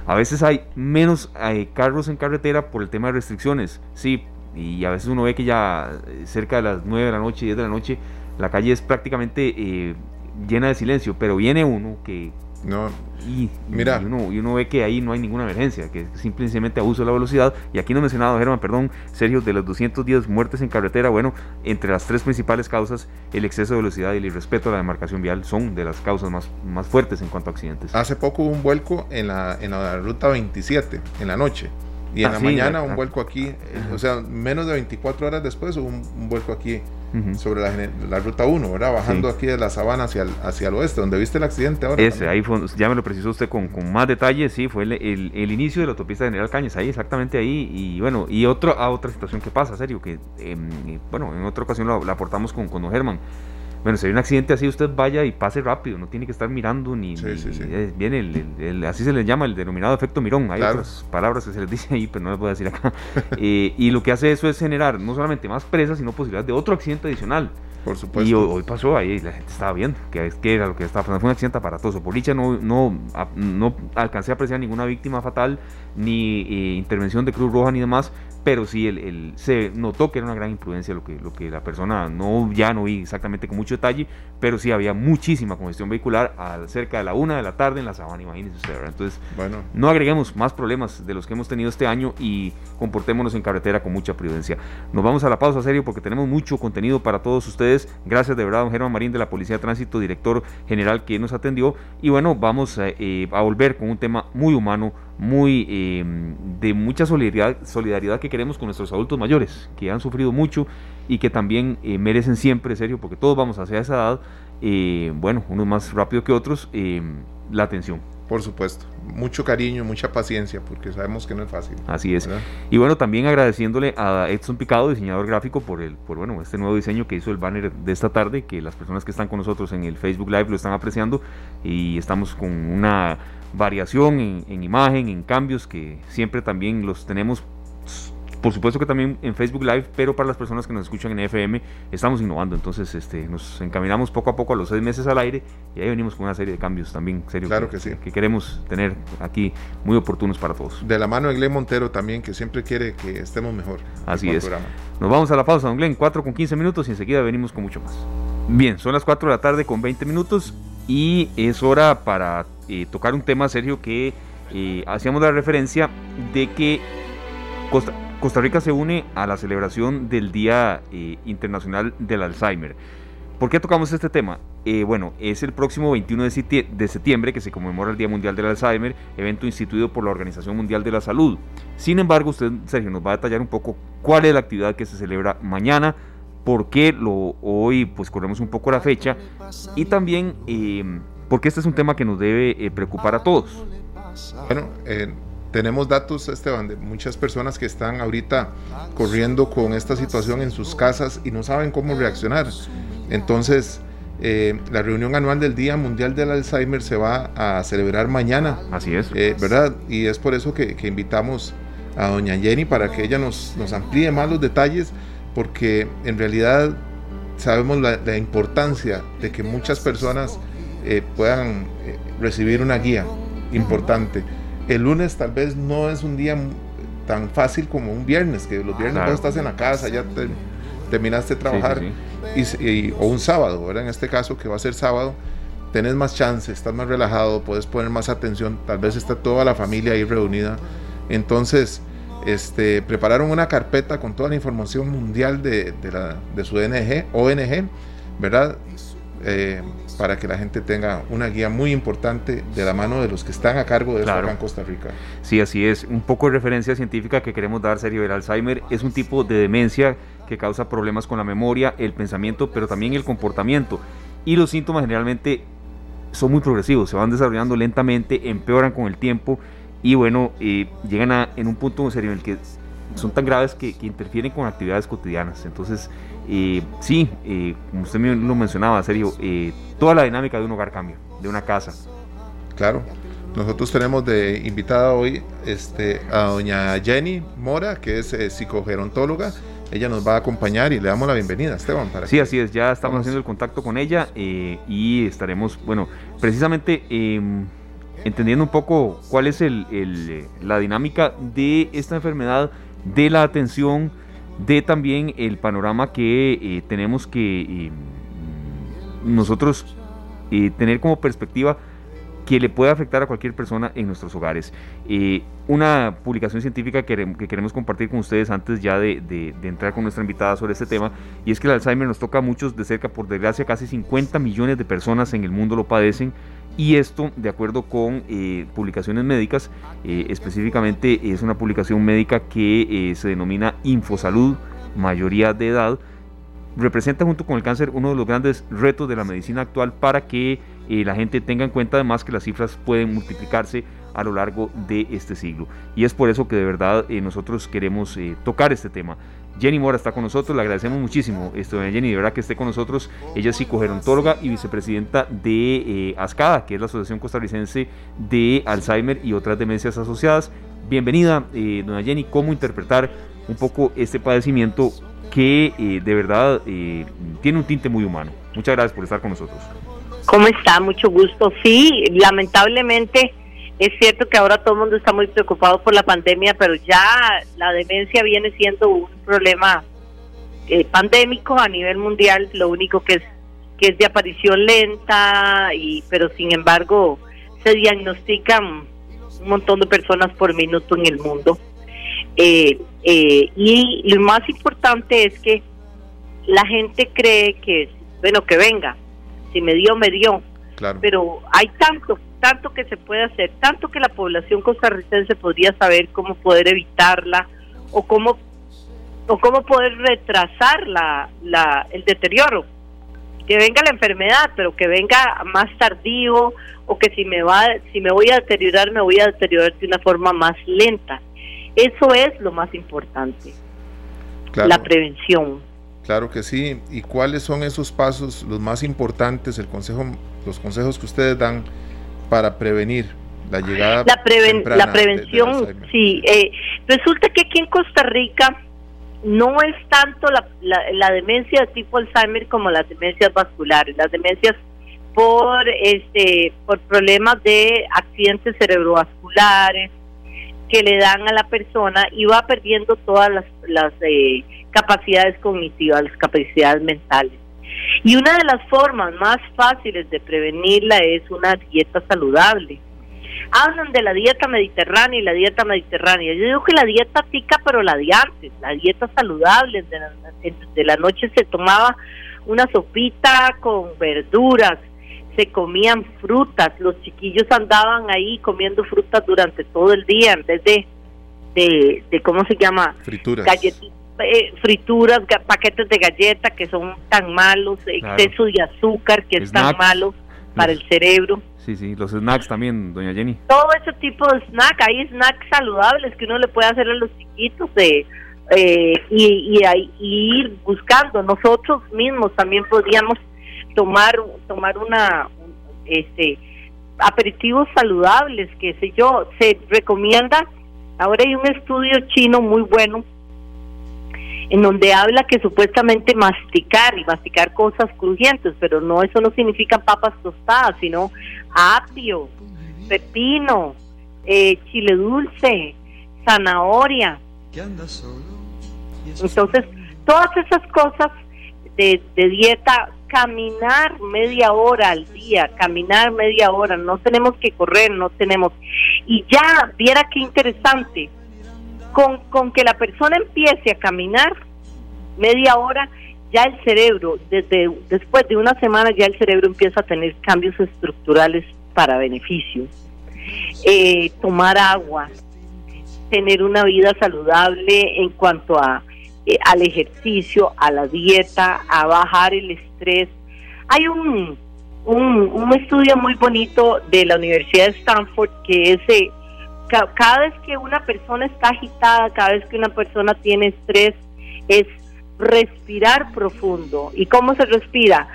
a veces hay menos carros en carretera por el tema de restricciones, sí, y a veces uno ve que ya cerca de las nueve de la noche, diez de la noche, la calle es prácticamente llena de silencio, pero viene uno que... No, y, mira. Y uno, y uno, ve que ahí no hay ninguna emergencia, que es simplemente abuso de la velocidad. Y aquí no mencionado, Germán, perdón, Sergio, de los 210 muertes en carretera, bueno, entre las tres principales causas, el exceso de velocidad y el irrespeto a la demarcación vial son de las causas más, más fuertes en cuanto a accidentes. Hace poco hubo un vuelco en la, en la ruta 27, en la noche. Y en la mañana un vuelco aquí, o sea, menos de 24 horas después hubo un, vuelco aquí sobre la, ruta 1, ¿verdad? Bajando aquí de la sabana hacia el, hacia el oeste, donde viste el accidente ahora. Ese, ahí ya me lo precisó usted con, con más detalle, sí, fue el, el, inicio de la autopista General Cañas, ahí exactamente ahí, y bueno, y otro, a otra situación que pasa, serio, que em, bueno, en otra ocasión la, aportamos con, con don Germán bueno, si hay un accidente así, usted vaya y pase rápido, no tiene que estar mirando ni. Eh, viene el, así se le llama el denominado efecto mirón. Hay otras palabras que se les dice ahí, pero no les voy a decir acá. Eh, y lo que hace eso es generar no solamente más presas, sino posibilidad de otro accidente adicional. Por supuesto. Y hoy, pasó ahí, la gente estaba viendo que, que era lo que estaba pasando. Fue un accidente aparatoso. Por dicha no, no, no alcancé a apreciar ninguna víctima fatal, ni eh, intervención de Cruz Roja, ni demás pero sí el, se notó que era una gran imprudencia lo que, lo que la persona, no ya no vi exactamente con mucho detalle, pero sí había muchísima congestión vehicular a cerca de la una de la tarde en la sabana, imagínense usted, Entonces, bueno. no agreguemos más problemas de los que hemos tenido este año y comportémonos en carretera con mucha prudencia. Nos vamos a la pausa serio porque tenemos mucho contenido para todos ustedes. Gracias de verdad, don Germán Marín de la Policía de Tránsito, director general que nos atendió. Y bueno, vamos a, eh, a volver con un tema muy humano muy eh, de mucha solidaridad, solidaridad que queremos con nuestros adultos mayores, que han sufrido mucho y que también eh, merecen siempre, serio, porque todos vamos hacia esa edad, eh, bueno, unos más rápido que otros, la atención. Por supuesto, mucho cariño, mucha paciencia, porque sabemos que no es fácil. Así es. Y bueno, también agradeciéndole a Edson Picado, diseñador gráfico, por el, por bueno, este nuevo diseño que hizo el banner de esta tarde, que las personas que están con nosotros en el Facebook Live lo están apreciando y estamos con una variación en, imagen, en cambios que siempre también los tenemos por supuesto que también en Facebook Live, pero para las personas que nos escuchan en FM estamos innovando, entonces este, nos encaminamos poco a poco a los seis meses al aire y ahí venimos con una serie de cambios también, serio, claro que, sí. que queremos tener aquí muy oportunos para todos. De la mano de Glenn Montero también, que siempre quiere que estemos mejor. Así es. Nos vamos a la pausa, don Glenn, 4 con 15 minutos y enseguida venimos con mucho más. Bien, son las 4 de la tarde con 20 minutos y es hora para eh, tocar un tema, Sergio, que eh, hacíamos la referencia de que Costa, Rica se une a la celebración del Día eh, Internacional del Alzheimer. ¿Por qué tocamos este tema? bueno, es el próximo 21 de, de, septiembre que se conmemora el Día Mundial del Alzheimer, evento instituido por la Organización Mundial de la Salud. Sin embargo, usted, Sergio, nos va a detallar un poco cuál es la actividad que se celebra mañana, por qué lo, hoy pues corremos un poco la fecha y también eh, porque este es un tema que nos debe eh, preocupar a todos. Bueno, eh, tenemos datos, Esteban, de muchas personas que están ahorita corriendo con esta situación en sus casas y no saben cómo reaccionar. Entonces, la reunión anual del Día Mundial del Alzheimer se va a celebrar mañana. Así es. ¿Verdad? Y es por eso que, invitamos a doña Jenny para que ella nos, nos amplíe más los detalles porque en realidad sabemos la, importancia de que muchas personas eh, puedan eh, recibir una guía importante. El lunes tal vez no es un día tan fácil como un viernes, que los viernes estás en la casa, ya terminaste de trabajar Y, o un sábado, ¿verdad? En este caso que va a ser sábado, tenés más chance, estás más relajado, puedes poner más atención, tal vez está toda la familia ahí reunida. Entonces, este, prepararon una carpeta con toda la información mundial de, la, de su ONG, ONG, ¿verdad? Eh, para que la gente tenga una guía muy importante de la mano de los que están a cargo de esto acá en Costa Rica. Sí, así es. Un poco de referencia científica que queremos dar, Sergio. El Alzheimer es un tipo de demencia que causa problemas con la memoria, el pensamiento, pero también el comportamiento. Y los síntomas generalmente son muy progresivos, se van desarrollando lentamente, empeoran con el tiempo y bueno, eh, llegan a, en un punto serio en el que son tan graves que, interfieren con actividades cotidianas. Entonces, eh, sí, eh, como usted lo mencionaba, serio, eh, toda la dinámica de un hogar cambia, de una casa. Claro. Nosotros tenemos de invitada hoy este, a doña Jenny Mora, que es psicogerontóloga. Ella nos va a acompañar y le damos la bienvenida, Esteban. Para sí, así es, ya estamos haciendo el contacto con ella y estaremos, bueno, precisamente em, entendiendo un poco cuál es el, la dinámica de esta enfermedad de la atención, de también el panorama que eh, tenemos que eh, nosotros eh, tener como perspectiva que le puede afectar a cualquier persona en nuestros hogares. una publicación científica que, queremos compartir con ustedes antes ya de, de, entrar con nuestra invitada sobre este tema, y es que el Alzheimer nos toca a muchos de cerca, por desgracia, casi 50 millones de personas en el mundo lo padecen y esto, de acuerdo con eh, publicaciones médicas, eh, específicamente es una publicación médica que eh, se denomina Infosalud, mayoría de edad, representa junto con el cáncer uno de los grandes retos de la medicina actual para que la gente tenga en cuenta además que las cifras pueden multiplicarse a lo largo de este siglo. Y es por eso que de verdad nosotros queremos tocar este tema. Jenny Mora está con nosotros, le agradecemos muchísimo esto Jenny, de verdad que esté con nosotros. Ella es psicogerontóloga y vicepresidenta de eh, ASCADA, que es la Asociación Costarricense de Alzheimer y otras demencias asociadas. Bienvenida, eh, doña Jenny, ¿cómo interpretar un poco este padecimiento que eh, de verdad tiene un tinte muy humano? Muchas gracias por estar con nosotros. ¿Cómo está? Mucho gusto. Sí, lamentablemente es cierto que ahora todo el mundo está muy preocupado por la pandemia, pero ya la demencia viene siendo un problema eh, pandémico a nivel mundial. Lo único que es que es de aparición lenta, y pero sin embargo se diagnostican un montón de personas por minuto en el mundo. Eh, eh, y lo más importante es que la gente cree que, bueno, que venga, si me dio, me dio. Pero hay tanto tanto que se puede hacer, tanto que la población costarricense podría saber cómo poder evitarla o cómo o cómo poder retrasar la, la, el deterioro. Que venga la enfermedad, pero que venga más tardío o que si me va si me voy a deteriorar me voy a deteriorar de una forma más lenta. Eso es lo más importante. La prevención. Claro que sí. ¿Y cuáles son esos pasos los más importantes, el consejo los consejos que ustedes dan para prevenir la llegada la, la prevención sí eh, resulta que aquí en Costa Rica no es tanto la, la, demencia de tipo Alzheimer como las demencias vasculares. Las demencias por este por problemas de accidentes cerebrovasculares que le dan a la persona y va perdiendo todas las, las eh, capacidades cognitivas las capacidades mentales y una de las formas más fáciles de prevenirla es una dieta saludable. Hablan de la dieta mediterránea y la dieta mediterránea. Yo digo que la dieta tica, pero la de antes, la dieta saludable. De la, noche se tomaba una sopita con verduras, se comían frutas, los chiquillos andaban ahí comiendo frutas durante todo el día en vez de, de, de ¿cómo se llama? Frituras. Galletitas eh, frituras, paquetes de galletas que son tan malos, exceso de azúcar que es tan malo para el cerebro. Sí, sí, los snacks también, doña Jenny. Todo ese tipo de snack, hay snacks saludables que uno le puede hacer a los chiquitos de, eh, y, y, ir buscando. Nosotros mismos también podríamos tomar tomar una este aperitivos saludables, que sé yo, se recomienda. Ahora hay un estudio chino muy bueno en donde habla que supuestamente masticar y masticar cosas crujientes, pero no eso no significa papas tostadas, sino apio, pepino, eh, chile dulce, zanahoria. Entonces, Todas esas cosas de, de dieta, caminar media hora al día, caminar media hora, no tenemos que correr, no tenemos. Y ya, viera qué interesante, con, con que la persona empiece a caminar media hora, ya el cerebro, desde después de una semana, ya el cerebro empieza a tener cambios estructurales para beneficio. Eh, tomar agua, tener una vida saludable en cuanto a eh, al ejercicio, a la dieta, a bajar el estrés. Hay un, un, estudio muy bonito de la Universidad de Stanford que es eh, cada vez que una persona está agitada, cada vez que una persona tiene estrés, es respirar profundo. ¿Y cómo se respira?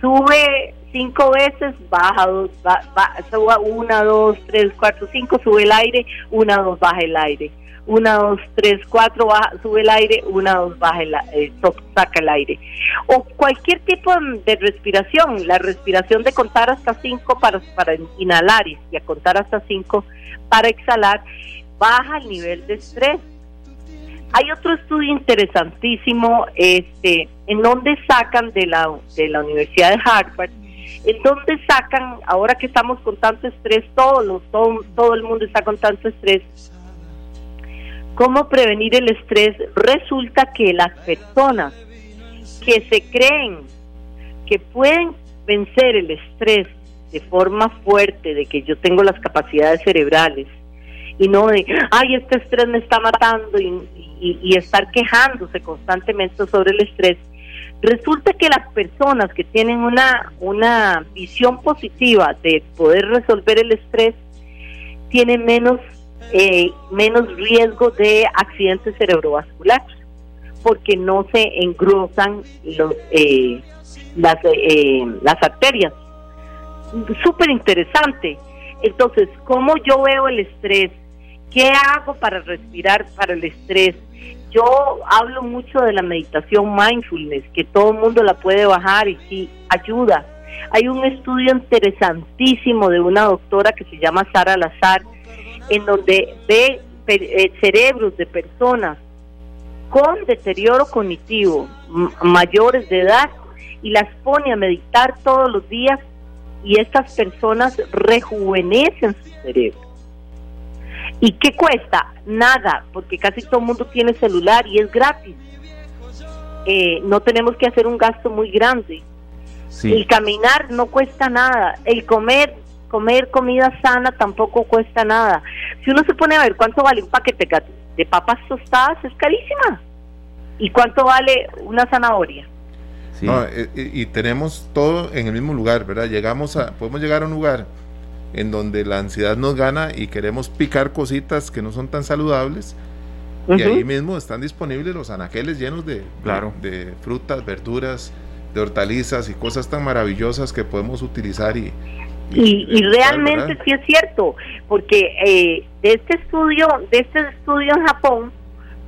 Sube cinco veces, baja dos, sube una, dos, tres, cuatro, cinco, sube el aire, una, dos, baja el aire. Una, dos, tres, cuatro, baja, sube el aire, una, dos, baja el eh, saca el aire. O cualquier tipo de respiración, la respiración de contar hasta cinco para, para inhalar y a contar hasta cinco para exhalar, baja el nivel de estrés. Hay otro estudio interesantísimo este, en donde sacan de la, de la Universidad de Harvard, en donde sacan, ahora que estamos con tanto estrés, todos todo, todo el mundo está con tanto estrés, ¿cómo prevenir el estrés? Resulta que las personas que se creen que pueden vencer el estrés de forma fuerte, de que yo tengo las capacidades cerebrales, y no de, ay, este estrés me está matando y, estar quejándose constantemente sobre el estrés, resulta que las personas que tienen una, una visión positiva de poder resolver el estrés tienen menos, eh, menos riesgo de accidentes cerebrovasculares porque no se engrosan los, eh, las, eh, las arterias. Súper interesante. Entonces, ¿cómo yo veo el estrés? ¿Qué hago para respirar para el estrés? Yo hablo mucho de la meditación mindfulness, que todo el mundo la puede bajar y sí ayuda. Hay un estudio interesantísimo de una doctora que se llama Sara Lazar, en donde ve eh, cerebros de personas con deterioro cognitivo mayores de edad y las pone a meditar todos los días y estas personas rejuvenecen su cerebro. ¿Y qué cuesta? Nada, porque casi todo el mundo tiene celular y es gratis. Eh, no tenemos que hacer un gasto muy grande. El caminar no cuesta nada. El comer, comer comida sana tampoco cuesta nada. Si uno se pone a ver cuánto vale un paquete de papas tostadas, es carísima. ¿Y cuánto vale una zanahoria? Eh, eh, y tenemos todo en el mismo lugar, ¿verdad? Llegamos a, podemos llegar a un lugar en donde la ansiedad nos gana y queremos picar cositas que no son tan saludables. Y ahí mismo están disponibles los anaqueles llenos de, claro. de, frutas, verduras, de hortalizas y cosas tan maravillosas que podemos utilizar y, y, realmente sí es cierto, porque eh, de este estudio, de este estudio en Japón,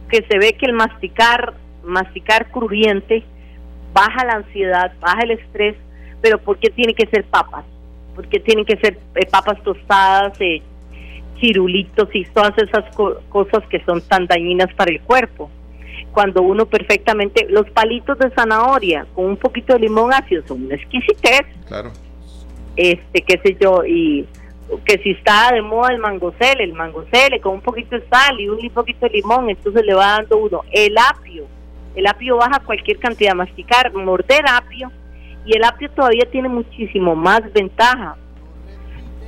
que se ve que el masticar, masticar crujiente baja la ansiedad, baja el estrés, pero ¿por qué tiene que ser papas? porque tienen que ser eh, papas tostadas, eh, chirulitos y todas esas cosas que son tan dañinas para el cuerpo. Cuando uno perfectamente, los palitos de zanahoria con un poquito de limón ácido son una exquisitez. Claro. Este, qué sé yo, y que si está de moda el mangocele, el mangocele con un poquito de sal y un poquito de limón, entonces le va dando uno. El apio, el apio baja cualquier cantidad, masticar, morder apio y el apio todavía tiene muchísimo más ventaja,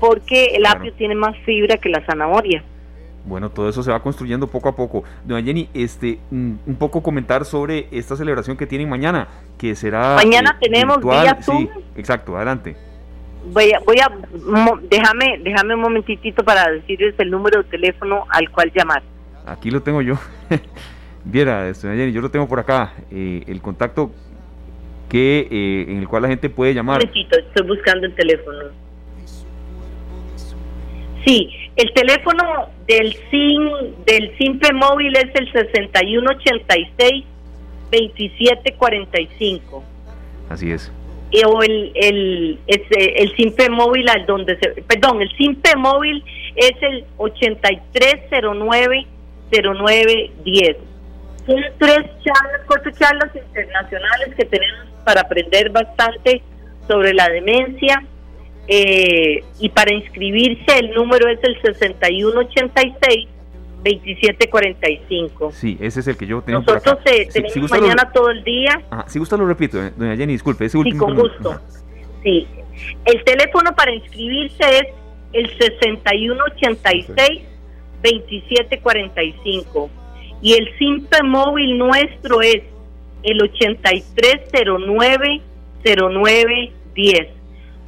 porque el apio tiene más fibra que la zanahoria. Bueno, todo eso se va construyendo poco a poco. Doña Jenny, este, mm, un poco comentar sobre esta celebración que tienen mañana, que será. Mañana eh, tenemos vía Zoom. Sí, exacto, adelante. Voy a, voy a, déjame, déjame un momentitito para decirles el número de teléfono al cual llamar. Aquí lo tengo yo. Viera, Jenny, yo lo tengo por acá. Eh, el contacto que eh, en el cual la gente puede llamar. estoy buscando el teléfono. Sí, el teléfono del SIM del SIMPE móvil es el 6186 2745. Así es. O el el el SIMPE móvil al donde se perdón, el SIMPE móvil es el 8309 0910 Son tres charlas, cuatro charlas internacionales que tenemos para aprender bastante sobre la demencia. Eh, y para inscribirse el número es el 6186 2745. Sí, ese es el que yo tengo Nosotros por acá. Eh, tenemos mañana todo el día. si gusta lo repito, eh, doña Jenny, disculpe, ese último. Sí, con gusto. Sí. El teléfono para inscribirse es el 6186 2745 y el simple móvil nuestro es el 8309 0910.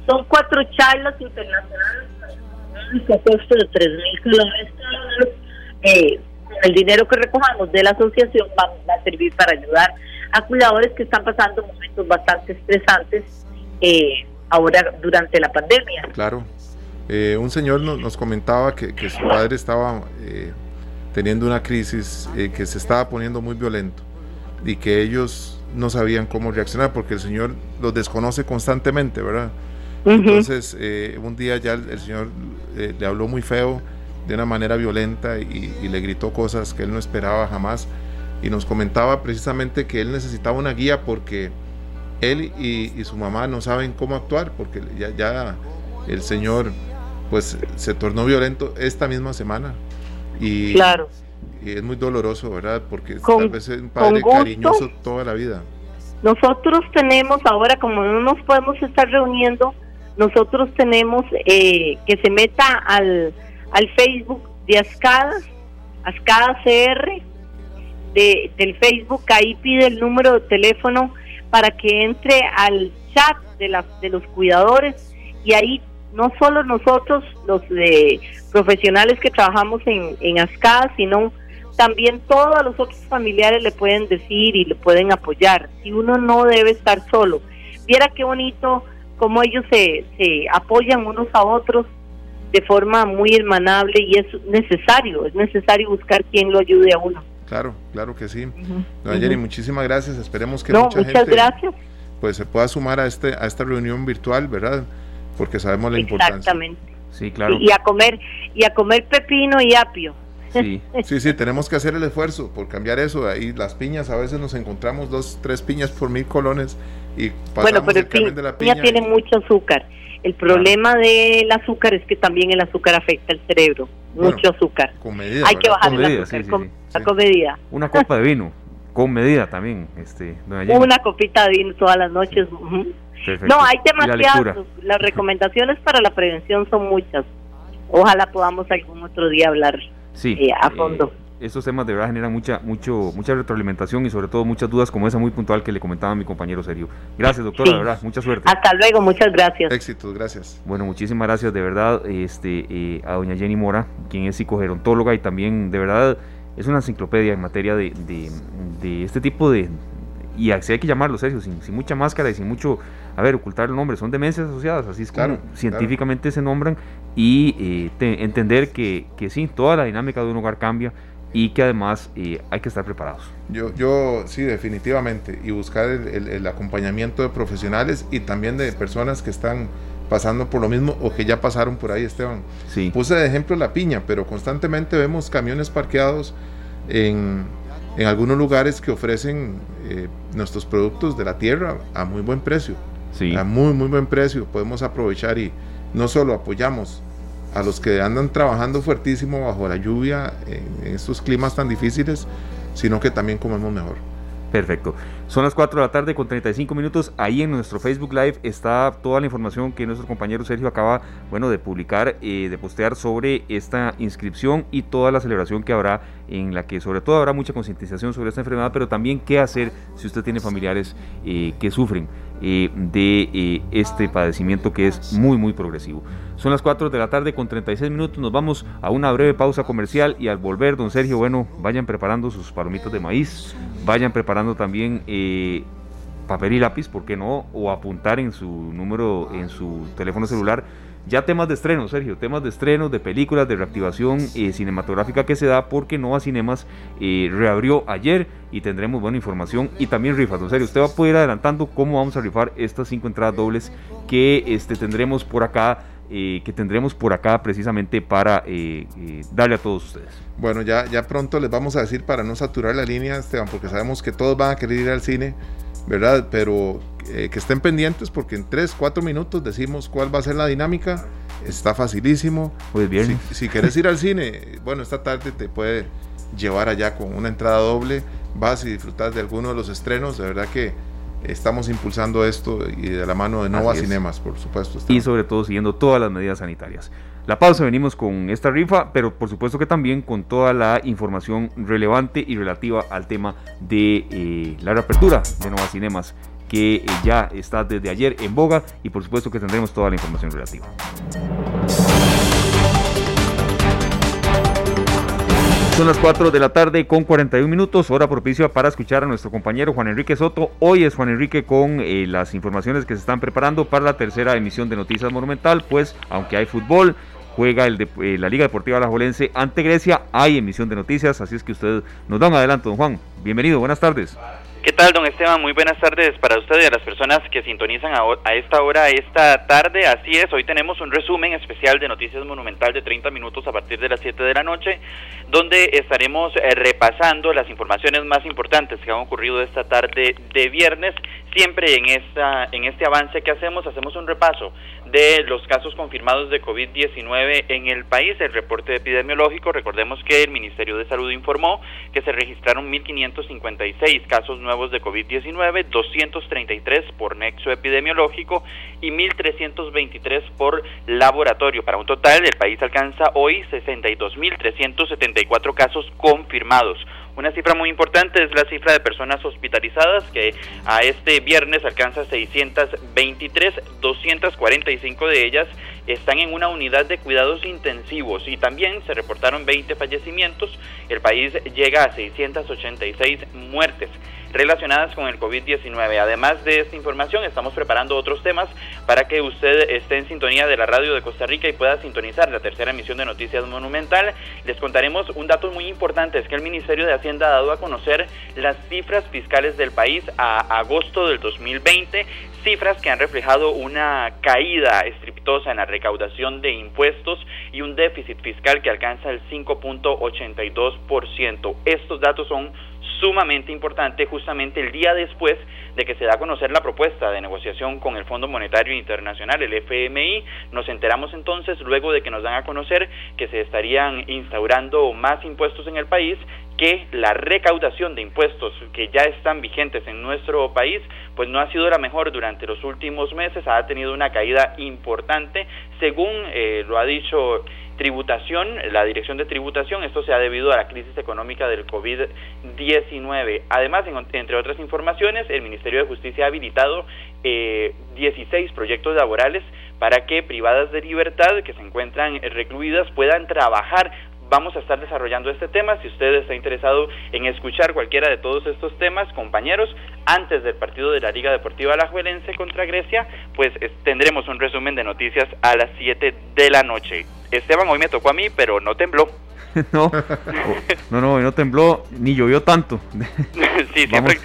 Son cuatro charlas internacionales a costo de 3 mil kilómetros. Eh, el dinero que recojamos de la asociación va a servir para ayudar a cuidadores que están pasando momentos bastante estresantes eh, ahora durante la pandemia. Claro. Eh, un señor nos comentaba que, que, su padre estaba eh, teniendo una crisis eh, que se estaba poniendo muy violento y que ellos no sabían cómo reaccionar porque el señor los desconoce constantemente, ¿verdad? Entonces, un día ya el, señor le habló muy feo, de una manera violenta y, le gritó cosas que él no esperaba jamás y nos comentaba precisamente que él necesitaba una guía porque él y, su mamá no saben cómo actuar porque ya, ya el señor pues se tornó violento esta misma semana. Y, claro. Y es muy doloroso, ¿verdad? Porque tal vez es un padre cariñoso toda la vida. Nosotros tenemos ahora, como no nos podemos estar reuniendo, nosotros tenemos eh, que se meta al, al Facebook de Ascada, Ascada CR, de, del Facebook, ahí pide el número de teléfono para que entre al chat de, las, de los cuidadores y ahí no solo nosotros, los de profesionales que trabajamos en, en ASCAD, sino también todos los otros familiares le pueden decir y le pueden apoyar. Y uno no debe estar solo. Viera qué bonito cómo ellos se, se apoyan unos a otros de forma muy hermanable y es necesario, es necesario buscar quien lo ayude a uno. Claro, claro que sí. Jenny, muchísimas gracias. Esperemos que no, mucha muchas gracias. pues se pueda sumar a este a esta reunión virtual, ¿verdad? porque sabemos la importancia. Exactamente. Sí, claro. Y, a comer y a comer pepino y apio. Sí. sí, sí, tenemos que hacer el esfuerzo por cambiar eso. Ahí las piñas, a veces nos encontramos dos, tres piñas por mil colones y Bueno, pero el, de la piña, tiene mucho azúcar. El problema del azúcar es que también el azúcar afecta el cerebro. mucho azúcar. Con medida. Hay que bajar el azúcar con, medida. Una copa de vino, con medida también. Este, Una copita de vino todas las noches. No, hay demasiadas. Las recomendaciones para la prevención son muchas. Ojalá podamos algún otro día hablar eh, a fondo. Eh, estos temas de verdad generan mucha, mucho, mucha retroalimentación y sobre todo muchas dudas como esa muy puntual que le comentaba mi compañero Sergio. Gracias, doctora, de verdad, mucha suerte. Hasta luego, muchas gracias. Éxitos, gracias. Bueno, muchísimas gracias de verdad este, eh, a doña Jenny Mora, quien es psicogerontóloga y también de verdad es una enciclopedia en materia de, de este tipo de, y así hay que llamarlo, Sergio, sin, sin, mucha máscara y sin mucho, a ver, ocultar el nombre, son demencias asociadas, así es como científicamente se nombran, y eh, entender que, que, sí, toda la dinámica de un hogar cambia y que además eh, hay que estar preparados. Yo, yo sí, definitivamente, y buscar el, acompañamiento de profesionales y también de personas que están pasando por lo mismo o que ya pasaron por ahí, Esteban. Sí. Puse de ejemplo la piña, pero constantemente vemos camiones parqueados en, en algunos lugares que ofrecen eh, nuestros productos de la tierra a muy buen precio. Sí. A muy, muy buen precio. Podemos aprovechar y no solo apoyamos a los que andan trabajando fuertísimo bajo la lluvia en estos climas tan difíciles, sino que también comemos mejor. Perfecto. Son las 4 de la tarde con 35 minutos. Ahí en nuestro Facebook Live está toda la información que nuestro compañero Sergio acaba bueno, de publicar, eh, de postear sobre esta inscripción y toda la celebración que habrá, en la que sobre todo habrá mucha concientización sobre esta enfermedad, pero también qué hacer si usted tiene familiares eh, que sufren eh, de este padecimiento que es muy, muy progresivo. Son las 4 de la tarde con 36 minutos. Nos vamos a una breve pausa comercial y al volver, don Sergio, bueno, vayan preparando sus palomitas de maíz, vayan preparando también eh, papel y lápiz, ¿por qué no? O apuntar en su número, en su teléfono celular. Ya temas de estreno, Sergio, temas de estreno, de películas, de reactivación eh, cinematográfica que se da porque Nova Cinemas eh, reabrió ayer y tendremos buena información y también rifas. Don Sergio, usted va a poder ir adelantando cómo vamos a rifar estas cinco entradas dobles que este, tendremos por acá eh, que tendremos por acá precisamente para darle a todos ustedes. Bueno, ya, ya pronto les vamos a decir para no saturar la línea, Esteban, porque sabemos que todos van a querer ir al cine, ¿verdad? Pero que estén pendientes porque en 3, 4 minutos decimos cuál va a ser la dinámica. Está facilísimo. Pues bien. Si, si quieres ir al cine, bueno, esta tarde te puede llevar allá con una entrada doble, vas y disfrutas de alguno de los estrenos, de verdad que estamos impulsando esto y de la mano de Nova Cinemas, por supuesto. Y sobre todo siguiendo todas las medidas sanitarias. La pausa, venimos con esta rifa, pero por supuesto que también con toda la información relevante y relativa al tema de eh, la reapertura de Nova Cinemas, que eh, ya está desde ayer en boga y por supuesto que tendremos toda la información relativa. Son las 4 de la tarde con 41 minutos, hora propicia para escuchar a nuestro compañero Juan Enrique Soto. Hoy es Juan Enrique con eh, las informaciones que se están preparando para la tercera emisión de Noticias Monumental, pues aunque hay fútbol, juega eh, la Liga Deportiva Alajuelense ante Grecia, hay emisión de noticias, así es que usted nos da un adelanto, don Juan. Bienvenido, buenas tardes. ¿Qué tal, don Esteban? Muy buenas tardes para usted y a las personas que sintonizan a, esta hora, esta tarde. Así es, hoy tenemos un resumen especial de Noticias Monumental de 30 minutos a partir de las 7 de la noche, donde estaremos eh, repasando las informaciones más importantes que han ocurrido esta tarde de viernes. Siempre en, esta, en este avance que hacemos, hacemos un repaso de los casos confirmados de COVID-19 en el país. El reporte epidemiológico, recordemos que el Ministerio de Salud informó que se registraron 1.556 casos nuevos de COVID-19, 233 por nexo epidemiológico y 1.323 por laboratorio. Para un total, el país alcanza hoy 62.374 casos confirmados. Una cifra muy importante es la cifra de personas hospitalizadas que a este viernes alcanza 623, 245 de ellas están en una unidad de cuidados intensivos y también se reportaron 20 fallecimientos. El país llega a 686 muertes relacionadas con el COVID-19. Además de esta información, estamos preparando otros temas para que usted esté en sintonía de la radio de Costa Rica y pueda sintonizar la tercera emisión de Noticias Monumental. Les contaremos un dato muy importante, es que el Ministerio de Hacienda ha dado a conocer las cifras fiscales del país a agosto del 2020 cifras que han reflejado una caída estrepitosa en la recaudación de impuestos y un déficit fiscal que alcanza el 5.82%. Estos datos son sumamente importante justamente el día después de que se da a conocer la propuesta de negociación con el Fondo Monetario Internacional, el FMI. Nos enteramos entonces, luego de que nos dan a conocer que se estarían instaurando más impuestos en el país, que la recaudación de impuestos que ya están vigentes en nuestro país, pues no ha sido la mejor durante los últimos meses, ha tenido una caída importante, según eh, lo ha dicho tributación, la dirección de tributación, esto se ha debido a la crisis económica del COVID-19. Además, entre otras informaciones, el Ministerio de Justicia ha habilitado eh, 16 proyectos laborales para que privadas de libertad que se encuentran recluidas puedan trabajar vamos a estar desarrollando este tema. Si usted está interesado en escuchar cualquiera de todos estos temas, compañeros, antes del partido de la Liga Deportiva Alajuelense contra Grecia, pues tendremos un resumen de noticias a las 7 de la noche. Esteban, hoy me tocó a mí, pero no tembló. no, no, no, no tembló ni llovió tanto. sí, siempre,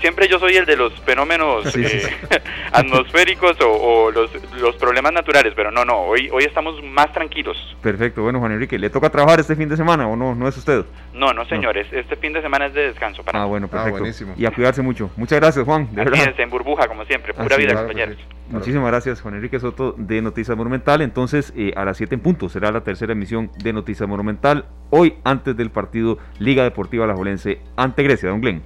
siempre, yo soy el de los fenómenos eh, atmosféricos o, los, los, problemas naturales, pero no, no, hoy, hoy estamos más tranquilos. Perfecto, bueno, Juan Enrique, ¿le toca trabajar este fin de semana o no? ¿No es usted? No, no, señores, este fin de semana es de descanso para Ah, bueno, ah, perfecto. y a cuidarse mucho. Muchas gracias, Juan. De en burbuja, como siempre, pura vida, compañeros. Muchísimas gracias, Juan Enrique Soto de Noticias Monumental. Entonces, eh, a las 7 en punto será la tercera emisión de Noticias Monumental hoy antes del partido Liga Deportiva La Jolense ante Grecia. Don Glenn.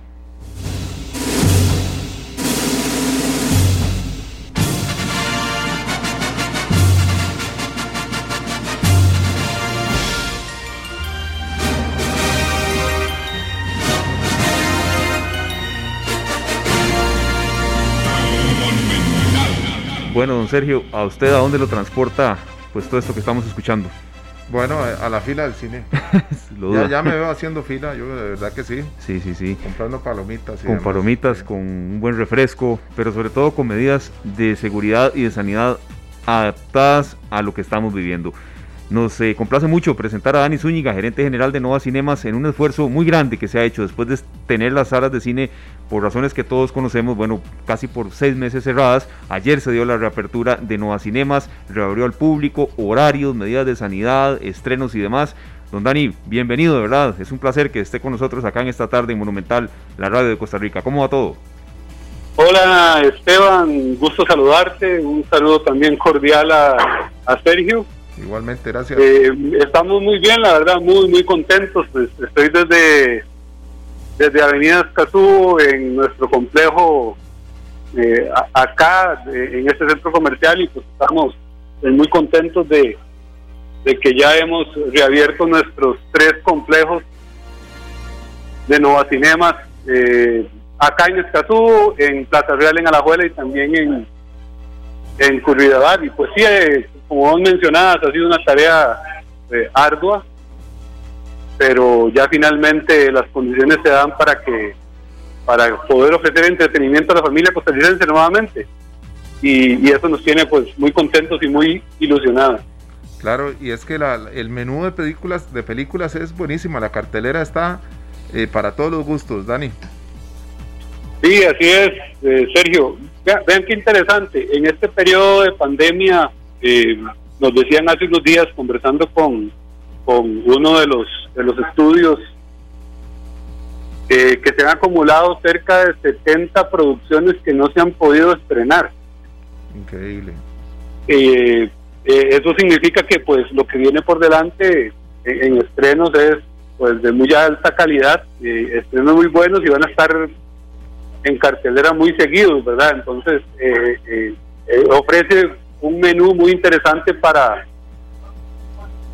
Bueno, don Sergio, ¿a usted a dónde lo transporta pues todo esto que estamos escuchando? Bueno, a la fila del cine. ya, me veo haciendo fila, yo de verdad que sí. Sí, sí, sí. Comprando palomitas. con palomitas, con un buen refresco, pero sobre todo con medidas de seguridad y de sanidad adaptadas a lo que estamos viviendo. Nos eh, complace mucho presentar a Dani Zúñiga, gerente general de Nova Cinemas, en un esfuerzo muy grande que se ha hecho después de tener las salas de cine por razones que todos conocemos, bueno, casi por seis meses cerradas. Ayer se dio la reapertura de Nova Cinemas, reabrió al público, horarios, medidas de sanidad, estrenos y demás. Don Dani, bienvenido, de verdad. Es un placer que esté con nosotros acá en esta tarde en Monumental, la radio de Costa Rica. ¿Cómo va todo? Hola Esteban, gusto saludarte. Un saludo también cordial a, a Sergio Igualmente, gracias. Eh, estamos muy bien, la verdad, muy, muy contentos. Pues, estoy desde, desde Avenida Escazú, en nuestro complejo, eh, acá, en este centro comercial, y pues estamos eh, muy contentos de, que ya hemos reabierto nuestros tres complejos de Nova Cinemas, acá en Escazú, en Plaza Real en Alajuela y también en, en Curridabat. Y pues sí, como vos mencionabas, ha sido una tarea eh, ardua, pero ya finalmente las condiciones se dan para que para poder ofrecer entretenimiento a la familia costarricense nuevamente. Y, y, eso nos tiene pues muy contentos y muy ilusionados. Claro, y es que la, el menú de películas de películas es buenísima, la cartelera está eh, para todos los gustos, Dani. Sí, así es, eh, Sergio. Vean, qué interesante, en este periodo de pandemia eh, nos decían hace unos días conversando con, con uno de los, de los estudios eh, que se han acumulado cerca de 70 producciones que no se han podido estrenar. Increíble. Eh, eso significa que pues lo que viene por delante en, estrenos es pues de muy alta calidad, estrenos muy buenos y van a estar en cartelera muy seguidos, ¿verdad? Entonces ofrece un menú muy interesante para,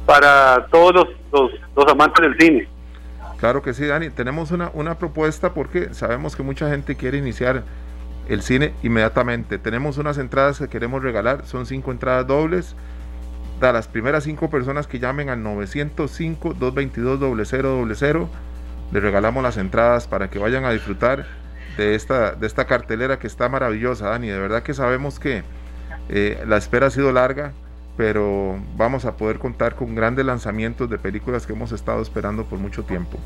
para todos los, amantes del cine. Claro que sí, Dani. Tenemos una, propuesta porque sabemos que mucha gente quiere iniciar el cine inmediatamente. Tenemos unas entradas que queremos regalar, son cinco entradas dobles. De las primeras cinco personas que llamen al 905-222-0000, les regalamos las entradas para que vayan a disfrutar de esta, de esta cartelera que está maravillosa, Dani. De verdad que sabemos que eh, la espera ha sido larga, pero vamos a poder contar con grandes lanzamientos de películas que hemos estado esperando por mucho tiempo.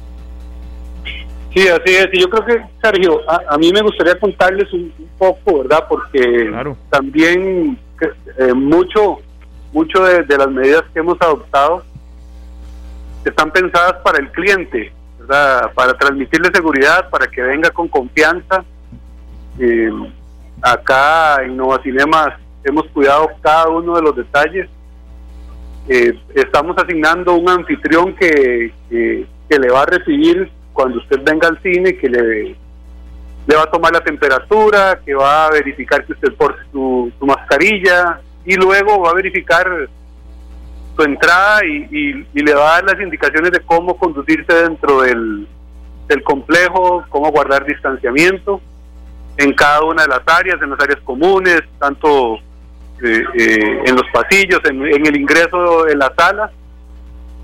Sí, así es. Y yo creo que, Sergio, a, mí me gustaría contarles un, poco, ¿verdad? Porque también eh, mucho, mucho de, las medidas que hemos adoptado están pensadas para el cliente, ¿verdad? Para transmitirle seguridad, para que venga con confianza. Eh, acá en Nova Cinemas hemos cuidado cada uno de los detalles. Eh, estamos asignando un anfitrión que, que, le va a recibir cuando usted venga al cine, que le, va a tomar la temperatura, que va a verificar que usted porte su, mascarilla y luego va a verificar su entrada y, y, le va a dar las indicaciones de cómo conducirse dentro del, del complejo, cómo guardar distanciamiento en cada una de las áreas, en las áreas comunes, tanto eh, eh, en los pasillos, en, el ingreso en la sala.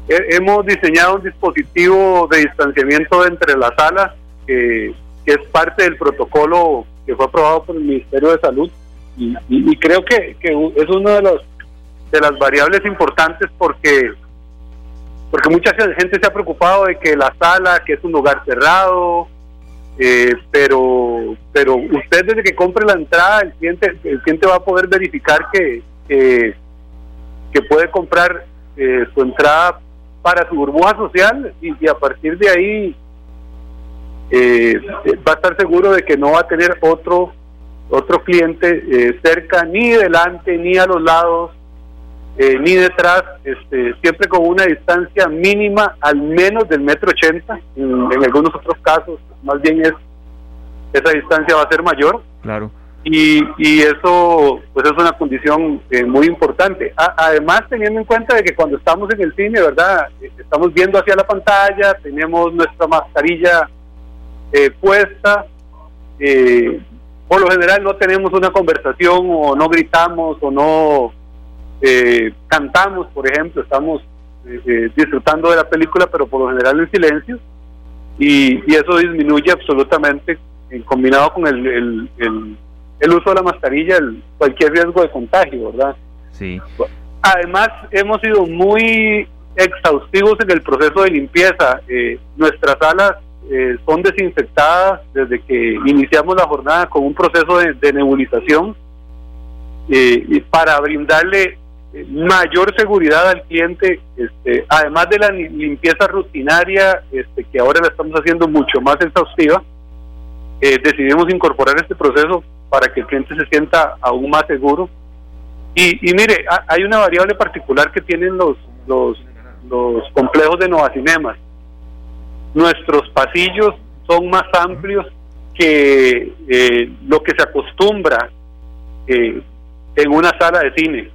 hemos diseñado un dispositivo de distanciamiento entre las salas que es parte del protocolo que fue aprobado por el Ministerio de Salud y, creo que, es una de, los, de las variables importantes porque porque mucha gente se ha preocupado de que la sala, que es un lugar cerrado, eh, pero pero usted desde que compre la entrada el cliente el cliente va a poder verificar que que puede comprar eh, su entrada para su burbuja social y, a partir de ahí eh, va a estar seguro de que no va a tener otro otro cliente cerca ni delante ni a los lados ni detrás, este, siempre con una distancia mínima al menos del metro ochenta, en, algunos otros casos más bien es esa distancia va a ser mayor. Claro. Y, y eso pues es una condición eh, muy importante. además, teniendo en cuenta de que cuando estamos en el cine, ¿verdad? Estamos viendo hacia la pantalla, tenemos nuestra mascarilla eh, puesta. Eh, por lo general no tenemos una conversación o no gritamos o no cantamos, por ejemplo, estamos disfrutando de la película, pero por lo general en silencio y, eso disminuye absolutamente, en combinado con el, el, el, uso de la mascarilla, el, cualquier riesgo de contagio, ¿verdad? Sí. además hemos sido muy exhaustivos en el proceso de limpieza. Eh, nuestras salas eh, son desinfectadas desde que iniciamos la jornada con un proceso de, nebulización eh, y para brindarle mayor seguridad al cliente, este, además de la limpieza rutinaria este, que ahora la estamos haciendo mucho más exhaustiva, decidimos incorporar este proceso para que el cliente se sienta aún más seguro. Y, mire, hay una variable particular que tienen los, los complejos de Nova Cinemas. Nuestros pasillos son más amplios que eh, lo que se acostumbra eh, en una sala de cine.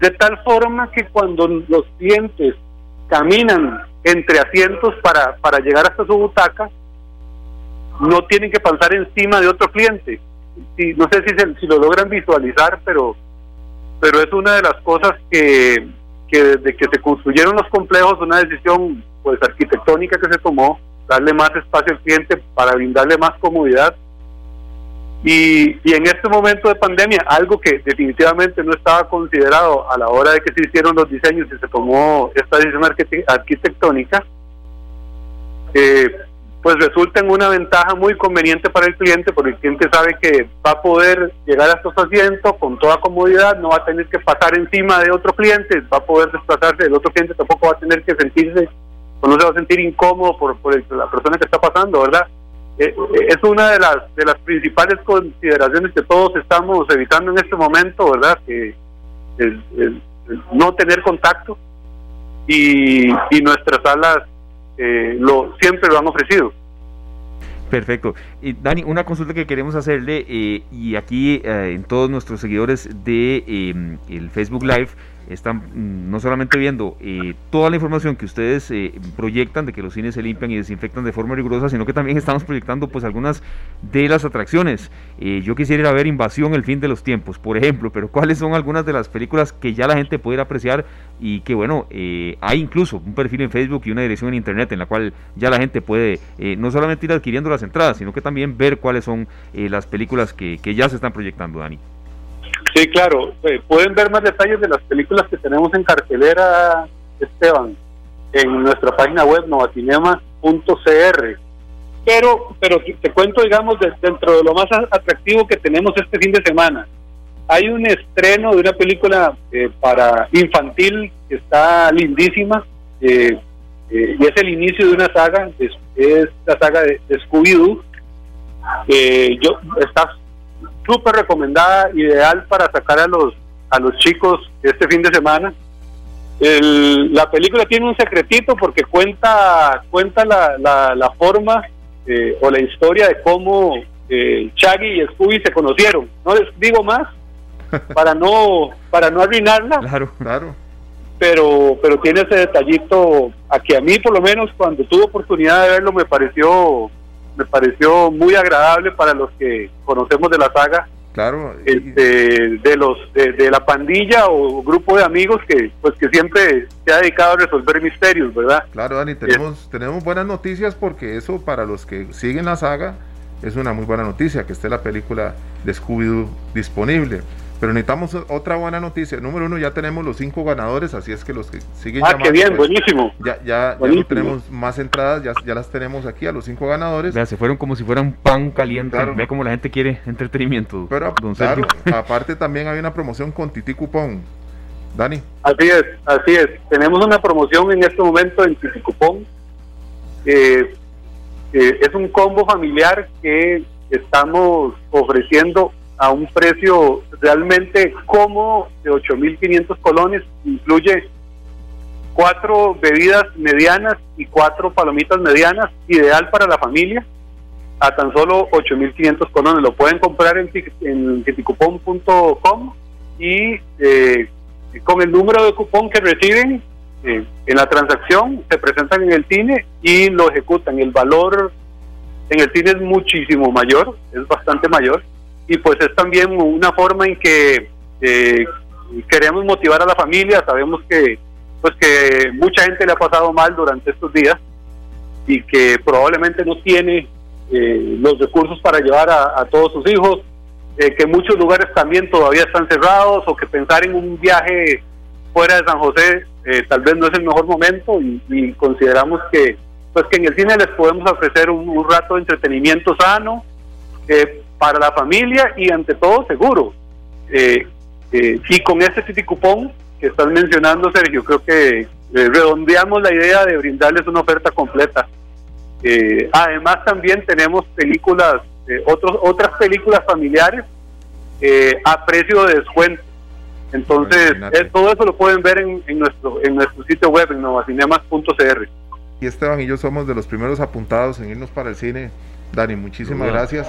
De tal forma que cuando los clientes caminan entre asientos para, para llegar hasta su butaca, no tienen que pasar encima de otro cliente. No sé si, si lo logran visualizar, pero, pero es una de las cosas que, que desde que se construyeron los complejos, una decisión pues arquitectónica que se tomó, darle más espacio al cliente para brindarle más comodidad. Y, y en este momento de pandemia, algo que definitivamente no estaba considerado a la hora de que se hicieron los diseños y se tomó esta decisión arquitectónica, eh, pues resulta en una ventaja muy conveniente para el cliente, porque el cliente sabe que va a poder llegar a estos asientos con toda comodidad, no va a tener que pasar encima de otro cliente, va a poder desplazarse, el otro cliente tampoco va a tener que sentirse, o no se va a sentir incómodo por, por la persona que está pasando, ¿verdad? Eh, eh, es una de las de las principales consideraciones que todos estamos evitando en este momento, ¿verdad? Que el, no tener contacto y, y nuestras salas eh, lo siempre lo han ofrecido. Perfecto. Y Dani, una consulta que queremos hacerle, eh, y aquí eh, en todos nuestros seguidores de em, el Facebook Live, están mm, no solamente viendo eh, toda la información que ustedes eh, proyectan de que los cines se limpian y desinfectan de forma rigurosa, sino que también estamos proyectando pues algunas de las atracciones. Eh, yo quisiera ir a ver Invasión, el fin de los tiempos, por ejemplo, pero cuáles son algunas de las películas que ya la gente puede apreciar y que bueno, hay incluso un perfil en Facebook y una dirección en Internet en la cual ya la gente puede no solamente ir adquiriendo las entradas, sino que también ver cuáles son las películas que, que ya se están proyectando, Dani. Sí, claro. Eh, pueden ver más detalles de las películas que tenemos en cartelera, Esteban, en nuestra página web novacinema.cr. Pero, pero te cuento, digamos, dentro de lo más atractivo que tenemos este fin de semana. Hay un estreno de una película eh, para infantil que está lindísima eh, y es el inicio de una saga, es, la saga de, Scooby-Doo. yo, está súper recomendada, ideal para sacar a los, a los chicos este fin de semana. la película tiene un secretito porque cuenta, cuenta la, la, forma eh, o la historia de cómo eh, Chaggy y Scooby se conocieron. No les digo más para no para no arruinarla. Claro, claro. Pero pero tiene ese detallito a que a mí por lo menos cuando tuve oportunidad de verlo me pareció me pareció muy agradable para los que conocemos de la saga. Claro. Este, de los de, la pandilla o grupo de amigos que pues que siempre se ha dedicado a resolver misterios, ¿verdad? Claro, Dani, tenemos tenemos buenas noticias porque eso para los que siguen la saga es una muy buena noticia que esté la película de Scooby-Doo disponible. Pero necesitamos otra buena noticia. Número uno, ya tenemos los cinco ganadores, así es que los que siguen ah, qué bien, pues, buenísimo. Ya, ya, ya tenemos más entradas, ya, ya las tenemos aquí a los cinco ganadores. se fueron como si fueran pan caliente. Ve como la gente quiere entretenimiento. Pero claro, aparte también hay una promoción con Titi Cupón. Dani. Así es, así es. Tenemos una promoción en este momento en Titi Cupón. Eh, es un combo familiar que estamos ofreciendo a un precio realmente cómodo de 8.500 colones, incluye cuatro bebidas medianas y cuatro palomitas medianas, ideal para la familia, a tan solo 8.500 colones. Lo pueden comprar en, en y eh, con el número de cupón que reciben eh, en la transacción se presentan en el cine y lo ejecutan. El valor en el cine es muchísimo mayor, es bastante mayor y pues es también una forma en que eh, queremos motivar a la familia, sabemos que pues que mucha gente le ha pasado mal durante estos días y que probablemente no tiene eh, los recursos para llevar a, todos sus hijos, eh, que muchos lugares también todavía están cerrados o que pensar en un viaje fuera de San José eh, tal vez no es el mejor momento y, consideramos que pues que en el cine les podemos ofrecer un, rato de entretenimiento sano eh, para la familia y ante todo seguro. Eh, y con este City Cupón que estás mencionando, Sergio, creo que redondeamos la idea de brindarles una oferta completa. además también tenemos películas, otros, otras películas familiares a precio de descuento entonces, todo eso lo pueden ver en, nuestro en nuestro sitio web, en novacinemas.cr. Y Esteban y yo somos de los primeros apuntados en irnos para el cine. Dani, muchísimas gracias.